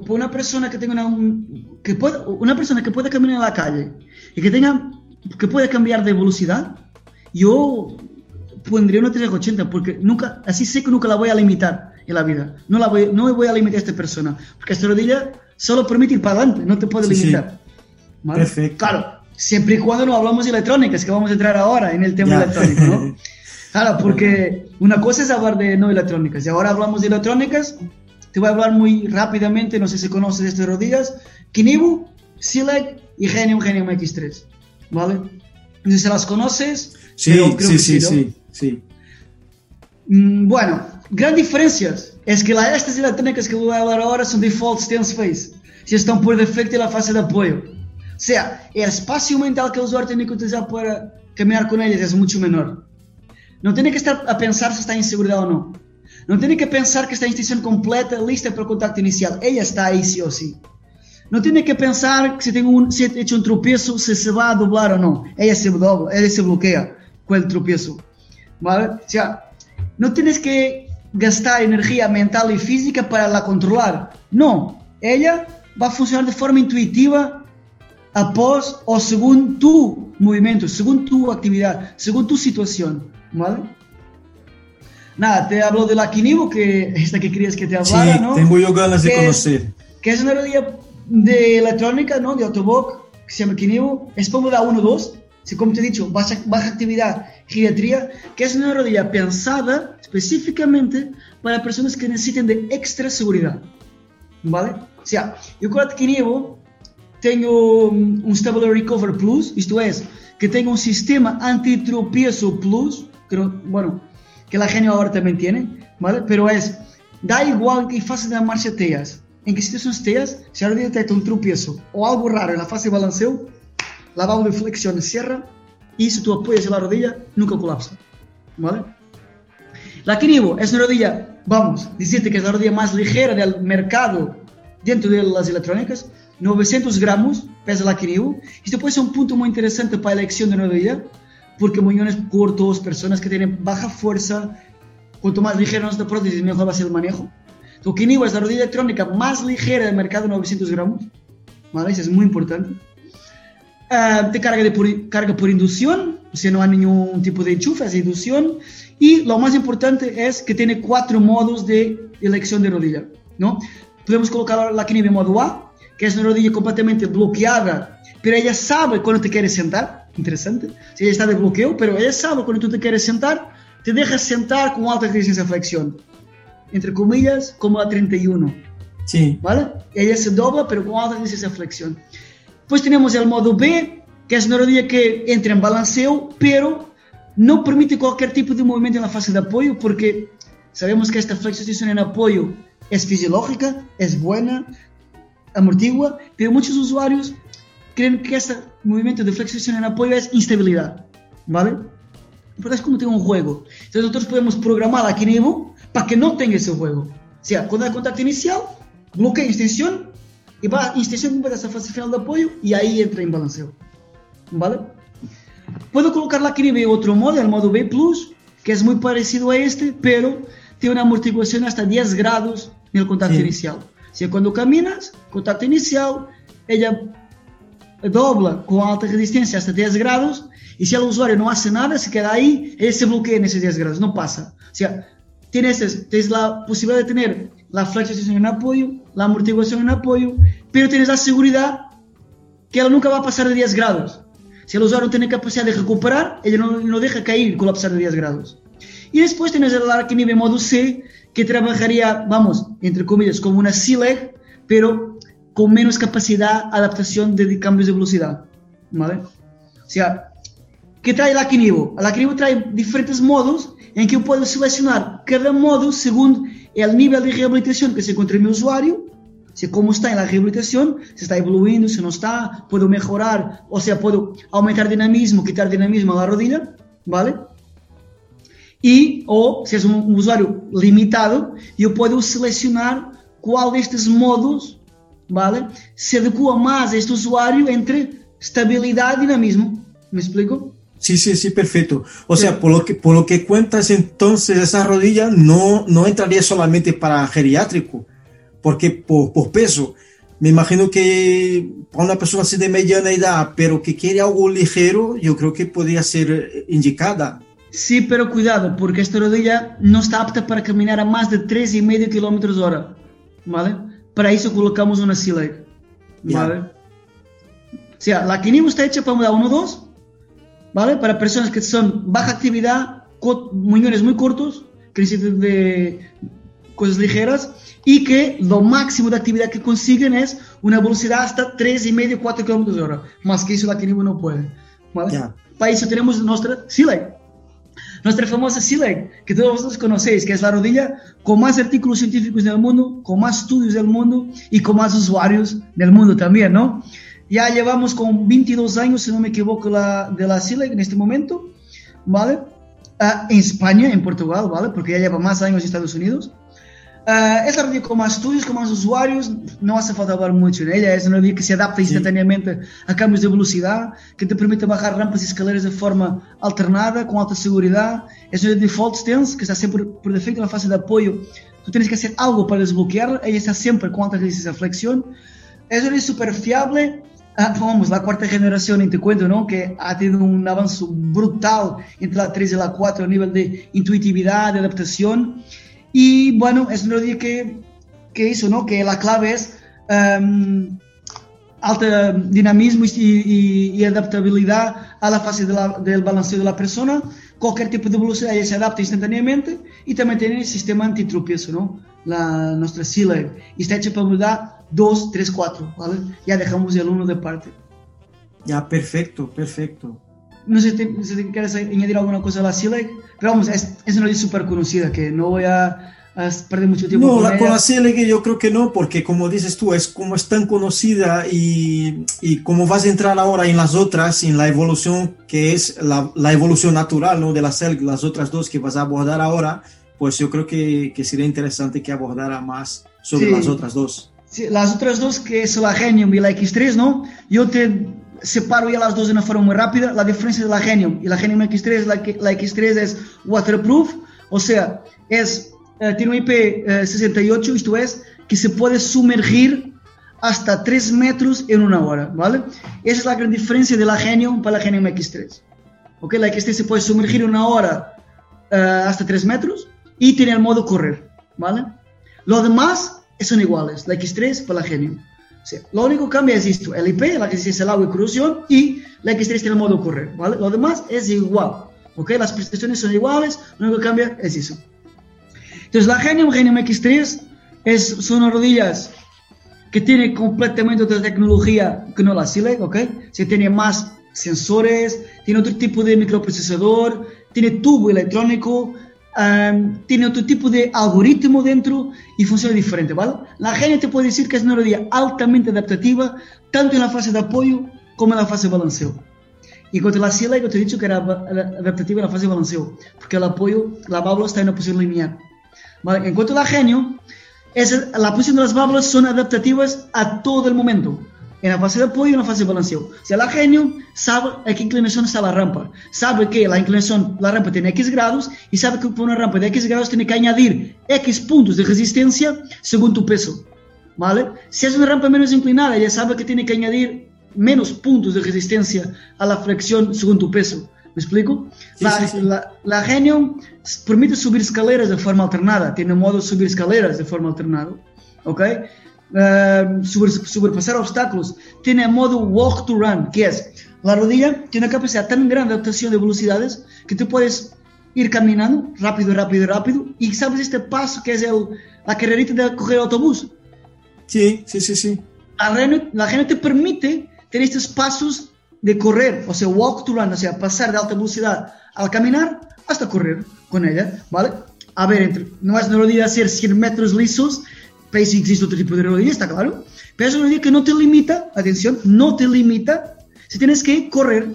una persona que tenga una, un, que pueda, una persona que pueda caminar en la calle y que tenga, que pueda cambiar de velocidad, yo pondría una 380 porque nunca, así sé que nunca la voy a limitar en la vida. No la voy, no voy a limitar a esta persona porque esta rodilla solo permite ir para adelante, no te puede Sí, sí. limitar. ¿Vale? Perfecto. Claro, siempre y cuando no hablamos de electrónicas, que vamos a entrar ahora en el tema Ya. electrónico, ¿no? *laughs* Claro, porque una cosa es hablar de no electrónicas y ahora hablamos de electrónicas. Te voy a hablar muy rápidamente, no sé si conoces estas rodillas. Kinibu, Sileg y Genium Genium X3, ¿vale? No sé si las conoces. Sí, pero creo sí, que sí, sí, sí. Mm, Bueno, gran diferencias es que las estas electrónicas que voy a hablar ahora son default stance face, si están por defecto en la fase de apoyo. O sea, el espacio mental que el usuario tiene que utilizar para caminar con ellas es mucho menor. No tiene que estar a pensar si está en seguridad o no. No tiene que pensar que está extensión completa, lista para el contacto inicial. Ella está ahí sí o sí. No tiene que pensar que si, tengo un, si he hecho un tropiezo, si se va a doblar o no. Ella se dobla, ella se bloquea con el tropiezo. ¿Vale? O no tienes que gastar energía mental y física para la controlar. No, ella va a funcionar de forma intuitiva após o según tu movimiento, según tu actividad, según tu situación. ¿Vale? Nada, te hablo de la Kinibo, que *laughs* esta que querías que te hablara, Sí, ¿no? tengo yo ganas de es- conocer. que es una rodilla de electrónica, ¿no? De Autoboc, que se llama Kinibo. Es Pómoda 1-2, sí, como te he dicho, baja, baja actividad, geriatría, que es una rodilla pensada específicamente para personas que necesiten de extra seguridad, ¿vale? O sea, yo con la Kinibo tengo um, un Stable Recover Plus, esto es, que tengo un sistema antitropiezo plus, no- bueno, que la Genio ahora también tiene, ¿vale? Pero es, da igual que fase de marcha teas, en qué situaciones teas, si ahora detecta un tropiezo o algo raro en la fase de balanceo, la válvula de flexión cierra y si tú apoyas en la rodilla, nunca colapsa, ¿vale? La Kinibo es una rodilla, vamos, decirte que es la rodilla más ligera del mercado dentro de las electrónicas, 900 gramos pesa la Kinibo. Esto puede ser un punto muy interesante para la elección de una rodilla, porque muñones cortos, personas que tienen baja fuerza, cuanto más ligera nuestra prótesis, mejor va a ser el manejo. Kinibo es la rodilla electrónica más ligera del mercado, 900 gramos, ¿vale? Eso es muy importante. Ah, te carga, de por, carga por inducción, o sea, no hay ningún tipo de enchufe, es inducción. Y lo más importante es que tiene cuatro modos de elección de rodilla, ¿no? Podemos colocar la Kinibo en modo A, que es una rodilla completamente bloqueada, pero ella sabe cuando te quiere sentar. Interesante. Si ella está de bloqueo, pero ella sabe cuando tú te quieres sentar, te dejas sentar con alta resistencia a flexión. Entre comillas, como a 31. Sí. ¿Vale? Ella se dobla, pero con alta resistencia a flexión. Pues tenemos el modo B, que es una rodilla que entra en balanceo, pero no permite cualquier tipo de movimiento en la fase de apoyo, porque sabemos que esta flexión en apoyo es fisiológica, es buena, amortigua, pero muchos usuarios creen que este movimiento de flexión en apoyo es instabilidad, ¿vale? Porque es como tiene un juego. Entonces nosotros podemos programar aquí Kinevo para que no tenga ese juego. O sea, cuando hay contacto inicial, bloquea extensión y va a extensión para esa fase final de apoyo y ahí entra en balanceo, ¿vale? Puedo colocar la Kinevo en otro modo, el modo B+, que es muy parecido a este, pero tiene una amortiguación hasta 10 grados en el contacto sí. inicial. O sea, cuando caminas, contacto inicial, ella dobla con alta resistencia hasta 10 grados y si el usuario no hace nada, se queda ahí, él se bloquea en esos 10 grados, no pasa. O sea, tienes, la posibilidad de tener la flexión en apoyo, la amortiguación en apoyo, pero tienes la seguridad que ela nunca va a pasar de 10 grados. Si el usuario tiene capacidad de recuperar, ella no, no deja caer colapsar de 10 grados. Y después tienes el Archimedes modo C, que trabajaría, vamos, entre comillas, como una C-Leg, pero con menos capacidad de adaptación de cambios de velocidad. ¿Vale? O sea, ¿qué trae el Akinivo? El Akinivo trae diferentes modos en que yo puedo seleccionar cada modo según el nivel de rehabilitación que se encuentra en mi usuario, si cómo está en la rehabilitación, si está evolucionando, si no está, puedo mejorar, o sea, puedo aumentar dinamismo, quitar dinamismo a la rodilla, ¿vale? E, ou, se és um, um usuário limitado, eu posso selecionar qual destes modos ¿vale? se adequa mais a este usuário entre estabilidade e dinamismo. ¿Me explico? Sí, sí, sí, perfecto. O sí. sea, por lo, que, por lo que cuentas, entonces esa rodilla no, no entraría solamente para geriátrico, porque por, por peso, me imagino que para una persona así de mediana edad, pero que quiere algo ligero, yo creo que podría ser indicada. Sí, pero cuidado, porque esta rodilla no está apta para caminar a más de 3,5 km hora, ¿vale? Para eso colocamos una C-Leg, ¿vale? Yeah. O sea, la Kinimo está hecha para mudar 1-2, ¿vale? Para personas que son baja actividad, muñones muy cortos, que necesitan de cosas ligeras y que lo máximo de actividad que consiguen es una velocidad hasta 3,5-4 km hora. Más que eso la Kinimo no puede, ¿vale? Yeah. Para eso tenemos nuestra C-Leg. Nuestra famosa SILEG, que todos vosotros conocéis, que es la rodilla con más artículos científicos del mundo, con más estudios del mundo y con más usuarios del mundo también, ¿no? Ya llevamos con 22 años, si no me equivoco, la, de la SILEG en este momento, ¿vale? Uh, en España, en Portugal, ¿vale? Porque ya lleva más años en Estados Unidos. Uh, es la rodilla con más estudios, con más usuarios, no hace falta hablar mucho de ella, es una rodilla que se adapta instantáneamente sí. a cambios de velocidad, que te permite bajar rampas y escaleras de forma alternada, con alta seguridad, es una default stance, que está siempre por defecto en la fase de apoyo, tú tienes que hacer algo para desbloquearla, ella está siempre con alta resistencia a flexión, es una súper fiable, uh, vamos, la cuarta generación, te cuento, ¿no? que ha tenido un avance brutal entre la 3 y la 4 a nivel de intuitividad, de adaptación, y bueno, es rodilla que, que hizo, ¿no? Que la clave es um, alta dinamismo y, y, y, adaptabilidad a la fase de la, del balanceo de la persona. Cualquier tipo de velocidad ella se adapta instantáneamente y también tiene el sistema antitropiezo, ¿no? La, nuestra SILEG. Y está hecha para mudar 2, 3, 4, ¿vale? Ya dejamos el 1 de parte. Ya, perfecto, perfecto. No sé si, si quieres añadir alguna cosa a la SILEG, pero vamos, es, es una ley súper conocida que no voy a, a, perder mucho tiempo. No, con, la, ella. con la yo creo que no, porque como dices tú, es como es tan conocida y, y como vas a entrar ahora en las otras, en la evolución que es la, la evolución natural ¿no? de la SILEG, las otras dos que vas a abordar ahora, pues yo creo que, que sería interesante que abordara más sobre Sí. las otras dos. Sí, las otras dos, que es la Genium y la X3, ¿no? Yo te separo ya las dos de una forma muy rápida. La diferencia de la Genium y la Genium X3, la, la X3 es waterproof, o sea, es, eh, tiene un IP68, esto es, que se puede sumergir hasta 3 metros en una hora, ¿vale? Esa es la gran diferencia de la Genium para la Genium X3. ¿Ok? La X3 se puede sumergir una hora eh, hasta 3 metros y tiene el modo correr, ¿vale? Lo demás son iguales, la X3 para la Genium. Lo único que cambia es esto, el IP, la es el agua y corrosión, y la X3 tiene el modo correr, ¿vale? Lo demás es igual, ¿ok? Las prestaciones son iguales, lo único que cambia es eso. Entonces la Genium, Genium X3, es, son rodillas que tiene completamente otra tecnología que no la Silex, ¿ok? Se tiene más sensores, tiene otro tipo de microprocesador, tiene tubo electrónico, um, tiene otro tipo de algoritmo dentro y funciona diferente, ¿vale? La Genium te puede decir que es una rodilla altamente adaptativa, tanto en la fase de apoyo como en la fase de balanceo. Y cuanto la Silex, yo te he dicho que era adaptativa en la fase de balanceo, porque el apoyo, la válvula está en una posición lineal. ¿vale? En cuanto a la Genio, esa, la posición de las válvulas son adaptativas a todo el momento, en la fase de apoyo y en la fase de balanceo. Sea, la genio sabe a qué inclinación está la rampa, sabe que la inclinación, la rampa tiene X grados y sabe que por una rampa de X grados tiene que añadir X puntos de resistencia según tu peso. ¿Vale? Si es una rampa menos inclinada, ella sabe que tiene que añadir menos puntos de resistencia a la flexión según tu peso. ¿Me explico? Sí, la, sí, sí. La, la Genio permite subir escaleras de forma alternada, tiene modo de subir escaleras de forma alternada, ¿ok? Uh, sobre, sobrepasar obstáculos, tiene modo walk to run, que es, la rodilla tiene una capacidad tan grande de adaptación de velocidades que tú puedes ir caminando rápido, rápido, rápido, y sabes este paso que es el, la carrerita de coger autobús. Sí, sí, sí, sí. La la Genio te permite tener estos pasos de correr, o sea, walk to run, o sea, pasar de alta velocidad al caminar hasta correr con ella, ¿vale? A ver, entre, no es una rodilla hacer 100 metros lisos, pero sí existe otro tipo de rodilla, está claro, pero es una rodilla que no te limita, atención, no te limita, si tienes que correr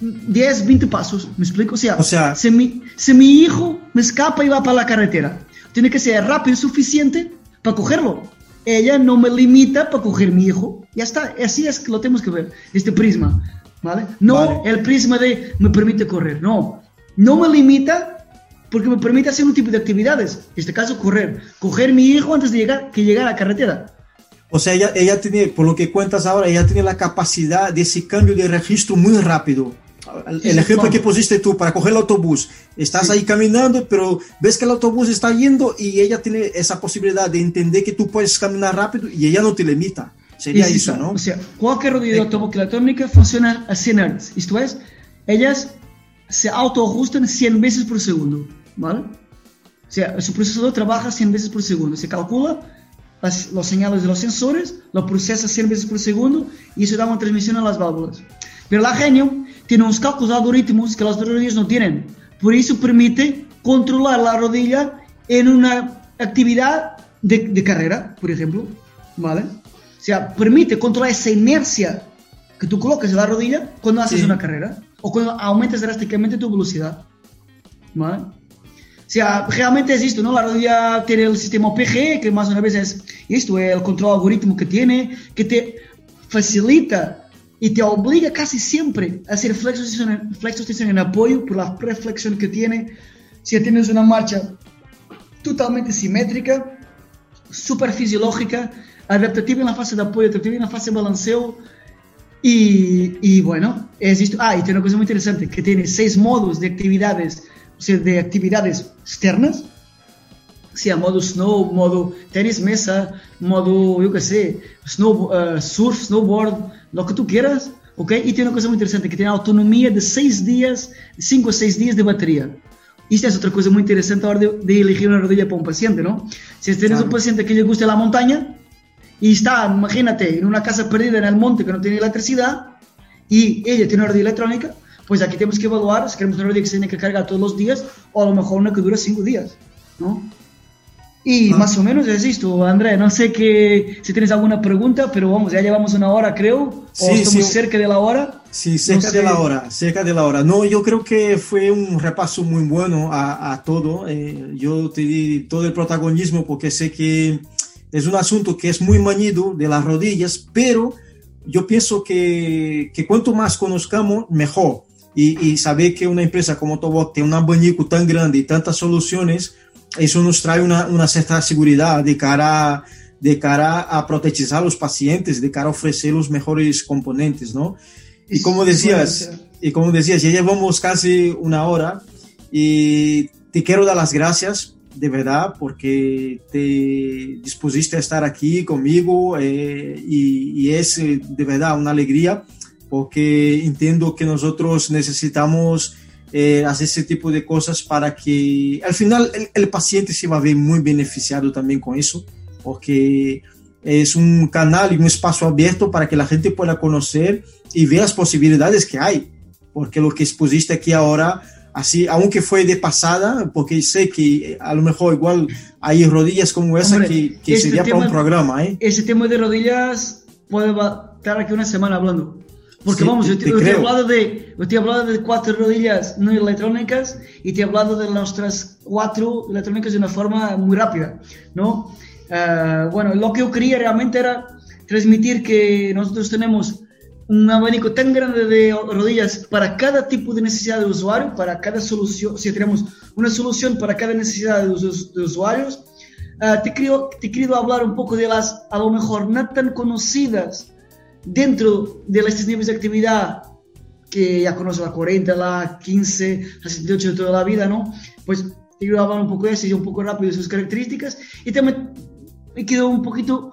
10, 20 pasos, ¿me explico? O sea, O sea- si, mi, si mi hijo me escapa y va para la carretera, tiene que ser rápido suficiente para cogerlo. Ella no me limita para coger mi hijo. Ya está, así es que lo tenemos que ver, este prisma, ¿vale? No Vale. el prisma de me permite correr, no. No me limita porque me permite hacer un tipo de actividades, en este caso correr, coger mi hijo antes de llegar, que llegar a la carretera. O sea, ella, ella tiene, por lo que cuentas ahora, ella tiene la capacidad de ese cambio de registro muy rápido. El, Sí, sí, ejemplo claro. que pusiste tú para coger el autobús, estás Sí. ahí caminando, pero ves que el autobús está yendo y ella tiene esa posibilidad de entender que tú puedes caminar rápido y ella no te limita. Sería Es eso, ¿no? O sea, cualquier rodilla de autobús electrónica funciona a 100 Hz. Esto es, ellas se autoajustan 100 veces por segundo, ¿vale? O sea, su procesador trabaja 100 veces por segundo. Se calcula las, los señales de los sensores, lo procesa 100 veces por segundo y eso da una transmisión a las válvulas. Pero la Genio tiene unos cálculos algoritmos que las rodillas no tienen. Por eso permite controlar la rodilla en una actividad de, de carrera, por ejemplo, ¿vale? O sea, permite controlar esa inercia que tú colocas en la rodilla cuando haces Sí. una carrera o cuando aumentas drásticamente tu velocidad. ¿Vale? Sea, realmente es esto, ¿no? La rodilla tiene el sistema OPG, que más una vez es esto, el control algoritmo que tiene, que te facilita y te obliga casi siempre a hacer flexo-extensión flexo en apoyo por la preflexión que tiene. Si tienes una marcha totalmente simétrica, super fisiológica, adaptativa en la fase de apoyo, adaptativa en la fase de balanceo. Y, y bueno, es esto. Ah, y tiene una cosa muy interesante, que tiene seis modos de actividades, de actividades externas. Sea, modo snow, modo tenis mesa, modo, yo qué sé, snow, eh, surf, snowboard, lo que tú quieras, ¿ok? Y tiene una cosa muy interesante, que tiene autonomía de seis días, cinco o seis días de batería. Y esta es otra cosa muy interesante a la hora de, de elegir una rodilla para un paciente, ¿no? Si tienes Claro. un paciente que le gusta la montaña y está, imagínate, en una casa perdida en el monte que no tiene electricidad y ella tiene una rodilla electrónica, pues aquí tenemos que evaluar si queremos una rodilla que se tiene que cargar todos los días o a lo mejor una que dura cinco días, ¿no? Y Ah. más o menos es esto, André. No sé que, si tienes alguna pregunta, pero vamos, ya llevamos una hora, creo, Sí, o estamos sí. cerca de la hora. Sí, cerca No de sé. la hora, cerca de la hora. No, yo creo que fue un repaso muy bueno a, a todo. Eh, yo te di todo el protagonismo porque sé que es un asunto que es muy mañido de las rodillas, pero yo pienso que, que cuanto más conozcamos, mejor. Y, y saber que una empresa como Tobot tiene un abanico tan grande y tantas soluciones, eso nos trae una, una cierta seguridad de cara, de cara a proteger a los pacientes, de cara a ofrecer los mejores componentes, ¿no? Y como decías, y como decías, ya llevamos casi una hora y te quiero dar las gracias de verdad, porque te dispusiste a estar aquí conmigo eh, y, y, es eh, de verdad una alegría, porque entiendo que nosotros necesitamos eh, hacer ese tipo de cosas para que al final el, el, paciente se va a ver muy beneficiado también con eso, porque es un canal y un espacio abierto para que la gente pueda conocer y ver las posibilidades que hay, porque lo que expusiste aquí ahora así, aunque fue de pasada, porque sé que a lo mejor igual hay rodillas como esa Hombre, que, que este sería tema, para un programa. ¿eh? Ese tema de rodillas puede estar aquí una semana hablando. Porque sí, vamos, yo, te, yo te, he hablado de, yo te he hablado de cuatro rodillas no electrónicas y te he hablado de nuestras cuatro electrónicas de una forma muy rápida, ¿no? Uh, bueno, lo que yo quería realmente era transmitir que nosotros tenemos un abanico tan grande de rodillas para cada tipo de necesidad de usuario, para cada solución, si tenemos una solución para cada necesidad de, us de usuarios, uh, te, quiero, te quiero hablar un poco de las, a lo mejor, no tan conocidas dentro de estos niveles de actividad que ya conozco la 40, la 15, la 78 de toda la vida, ¿no? Pues quiero hablar un poco de eso y un poco rápido de sus características y también me quiero un poquito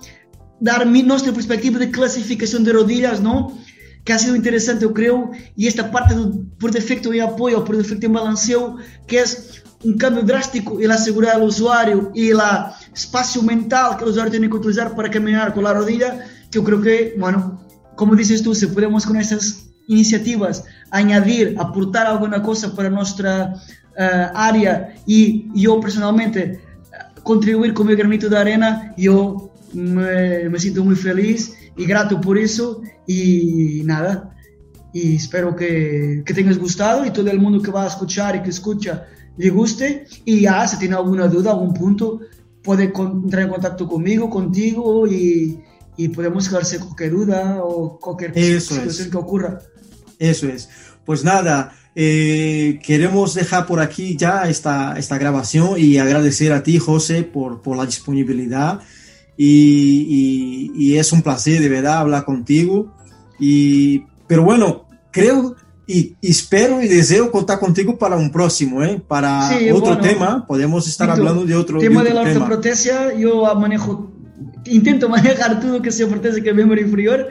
dar mi, nuestra perspectiva de clasificación de rodillas, ¿no? Que ha sido interesante, yo creo, y esta parte do, por defecto de apoyo, por defecto de balanceo, que es un cambio drástico en la seguridad del usuario y el espacio mental que el usuario tiene que utilizar para caminar con la rodilla, yo creo que, bueno, como dices tú, si podemos con estas iniciativas añadir, aportar alguna cosa para nuestra uh, área y yo personalmente contribuir con mi granito de arena, yo me, me, siento muy feliz y grato por eso y nada. Y espero que, que tengas gustado y todo el mundo que va a escuchar y que escucha le guste. Y ya, si tiene alguna duda, algún punto, puede entrar en contacto conmigo, contigo y, y podemos quedarse cualquier duda o cualquier Eso situación es. que ocurra. Eso es. Pues nada, eh, queremos dejar por aquí ya esta, esta grabación y agradecer a ti, José, por, por la disponibilidad. Y, y, y, es un placer de verdad hablar contigo. Y, pero bueno, creo y, espero y deseo contar contigo para un próximo, ¿eh? para Sí, otro bueno, tema. Podemos estar hablando de otro, tema de de la tema. ortoprotesia, yo manejo, intento *laughs* manejar todo que sea ortoprotesia que miembro inferior,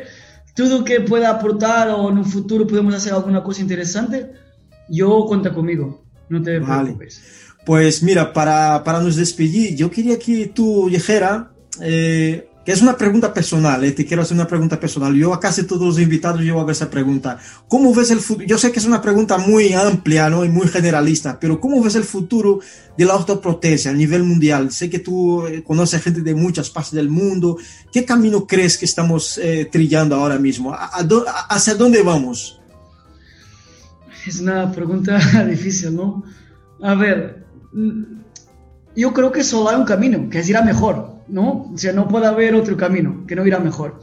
todo que pueda aportar o en un futuro podemos hacer alguna cosa interesante, yo cuenta conmigo, no te Vale. preocupes. Pues mira, para, para nos despedir, yo quería que tú dijeras, eh, que es una pregunta personal, eh, te quiero hacer una pregunta personal. Yo a casi todos los invitados yo hago esa pregunta. ¿Cómo ves el futuro? Yo sé que es una pregunta muy amplia ¿no? y muy generalista, pero ¿cómo ves el futuro de la ortoprotesia a nivel mundial? Sé que tú eh, conoces gente de muchas partes del mundo. ¿Qué camino crees que estamos eh, trillando ahora mismo? ¿A, a, a, ¿Hacia dónde vamos? Es una pregunta *laughs* difícil, ¿no? A ver, yo creo que solo hay un camino, que es ir mejor, ¿no? O sea, no puede haber otro camino que no irá mejor.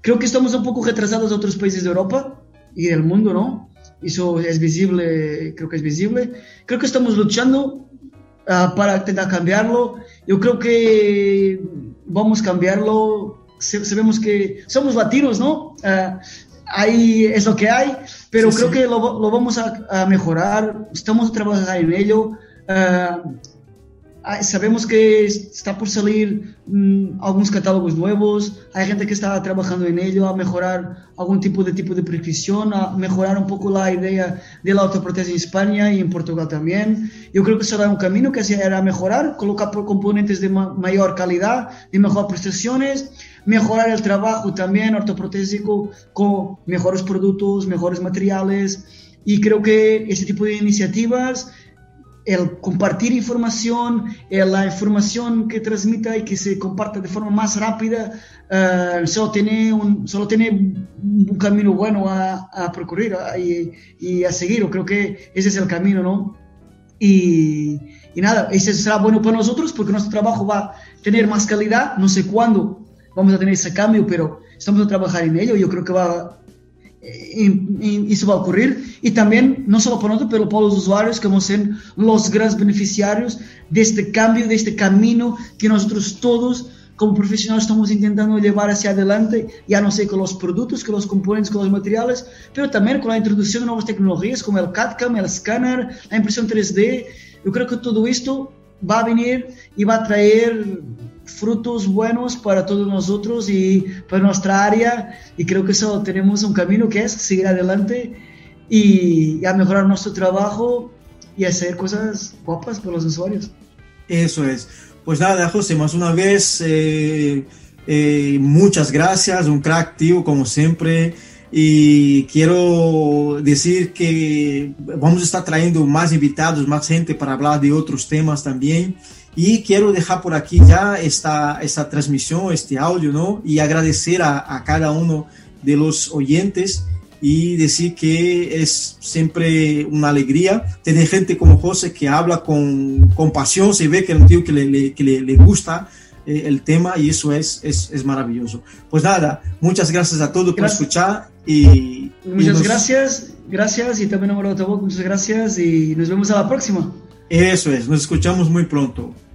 Creo que estamos un poco retrasados a otros países de Europa y del mundo, ¿no? Eso es visible, creo que es visible. Creo que estamos luchando uh, para intentar cambiarlo. Yo creo que vamos a cambiarlo. Sabemos que somos latinos, ¿no? Uh, ahí es lo que hay, pero sí, creo sí. que lo, lo vamos a, a, mejorar. Estamos trabajando en ello. Uh, sabemos que está por salir um, algunos catálogos nuevos, hay gente que está trabajando en ello, a mejorar algún tipo de tipo de prescripción, a mejorar un poco la idea de la autoprotese en España y en Portugal también. Yo creo que será un camino que era mejorar, colocar componentes de ma mayor calidad, de mejor prestaciones, mejorar el trabajo también ortoprotésico con mejores productos, mejores materiales. Y creo que este tipo de iniciativas el compartir información, la información que transmita y que se comparta de forma más rápida, uh, solo, tiene un, solo tiene un camino bueno a, a procurar y, y, a seguir. Creo que ese es el camino, ¿no? Y, y nada, ese será bueno para nosotros porque nuestro trabajo va a tener más calidad. No sé cuándo vamos a tener ese cambio, pero estamos a trabajar en ello. Yo creo que va isso vai ocorrer e também não só para nós, pero para os usuários que vão ser os grandes beneficiários deste cambio, deste caminho que nós todos como profissionais estamos tentando levar hacia adelante, já não sei com os produtos, com os componentes, com os materiais, mas também com a introdução de novas tecnologias como o CAD-CAM, o scanner, a impressão 3D. Eu creio que tudo isto va a venir y va a traer frutos buenos para todos nosotros y para nuestra área. Y creo que eso tenemos un camino que es seguir adelante y, a mejorar nuestro trabajo y hacer cosas guapas para los usuarios. Eso es. Pues nada, José, más una vez, eh, eh, muchas gracias, un crack, tío, como siempre. Y quiero decir que vamos a estar trayendo más invitados, más gente para hablar de otros temas también. Y quiero dejar por aquí ya esta, esta transmisión, este audio, ¿no? Y agradecer a, a cada uno de los oyentes y decir que es siempre una alegría tener gente como José que habla con, con pasión, se ve que es un tío que le, que le, le gusta eh, el tema y eso es, es, es, maravilloso. Pues nada, muchas gracias a todos por escuchar y... Muchas nos... gracias, gracias y también a muchas gracias y nos vemos a la próxima. Eso es, nos escuchamos muy pronto.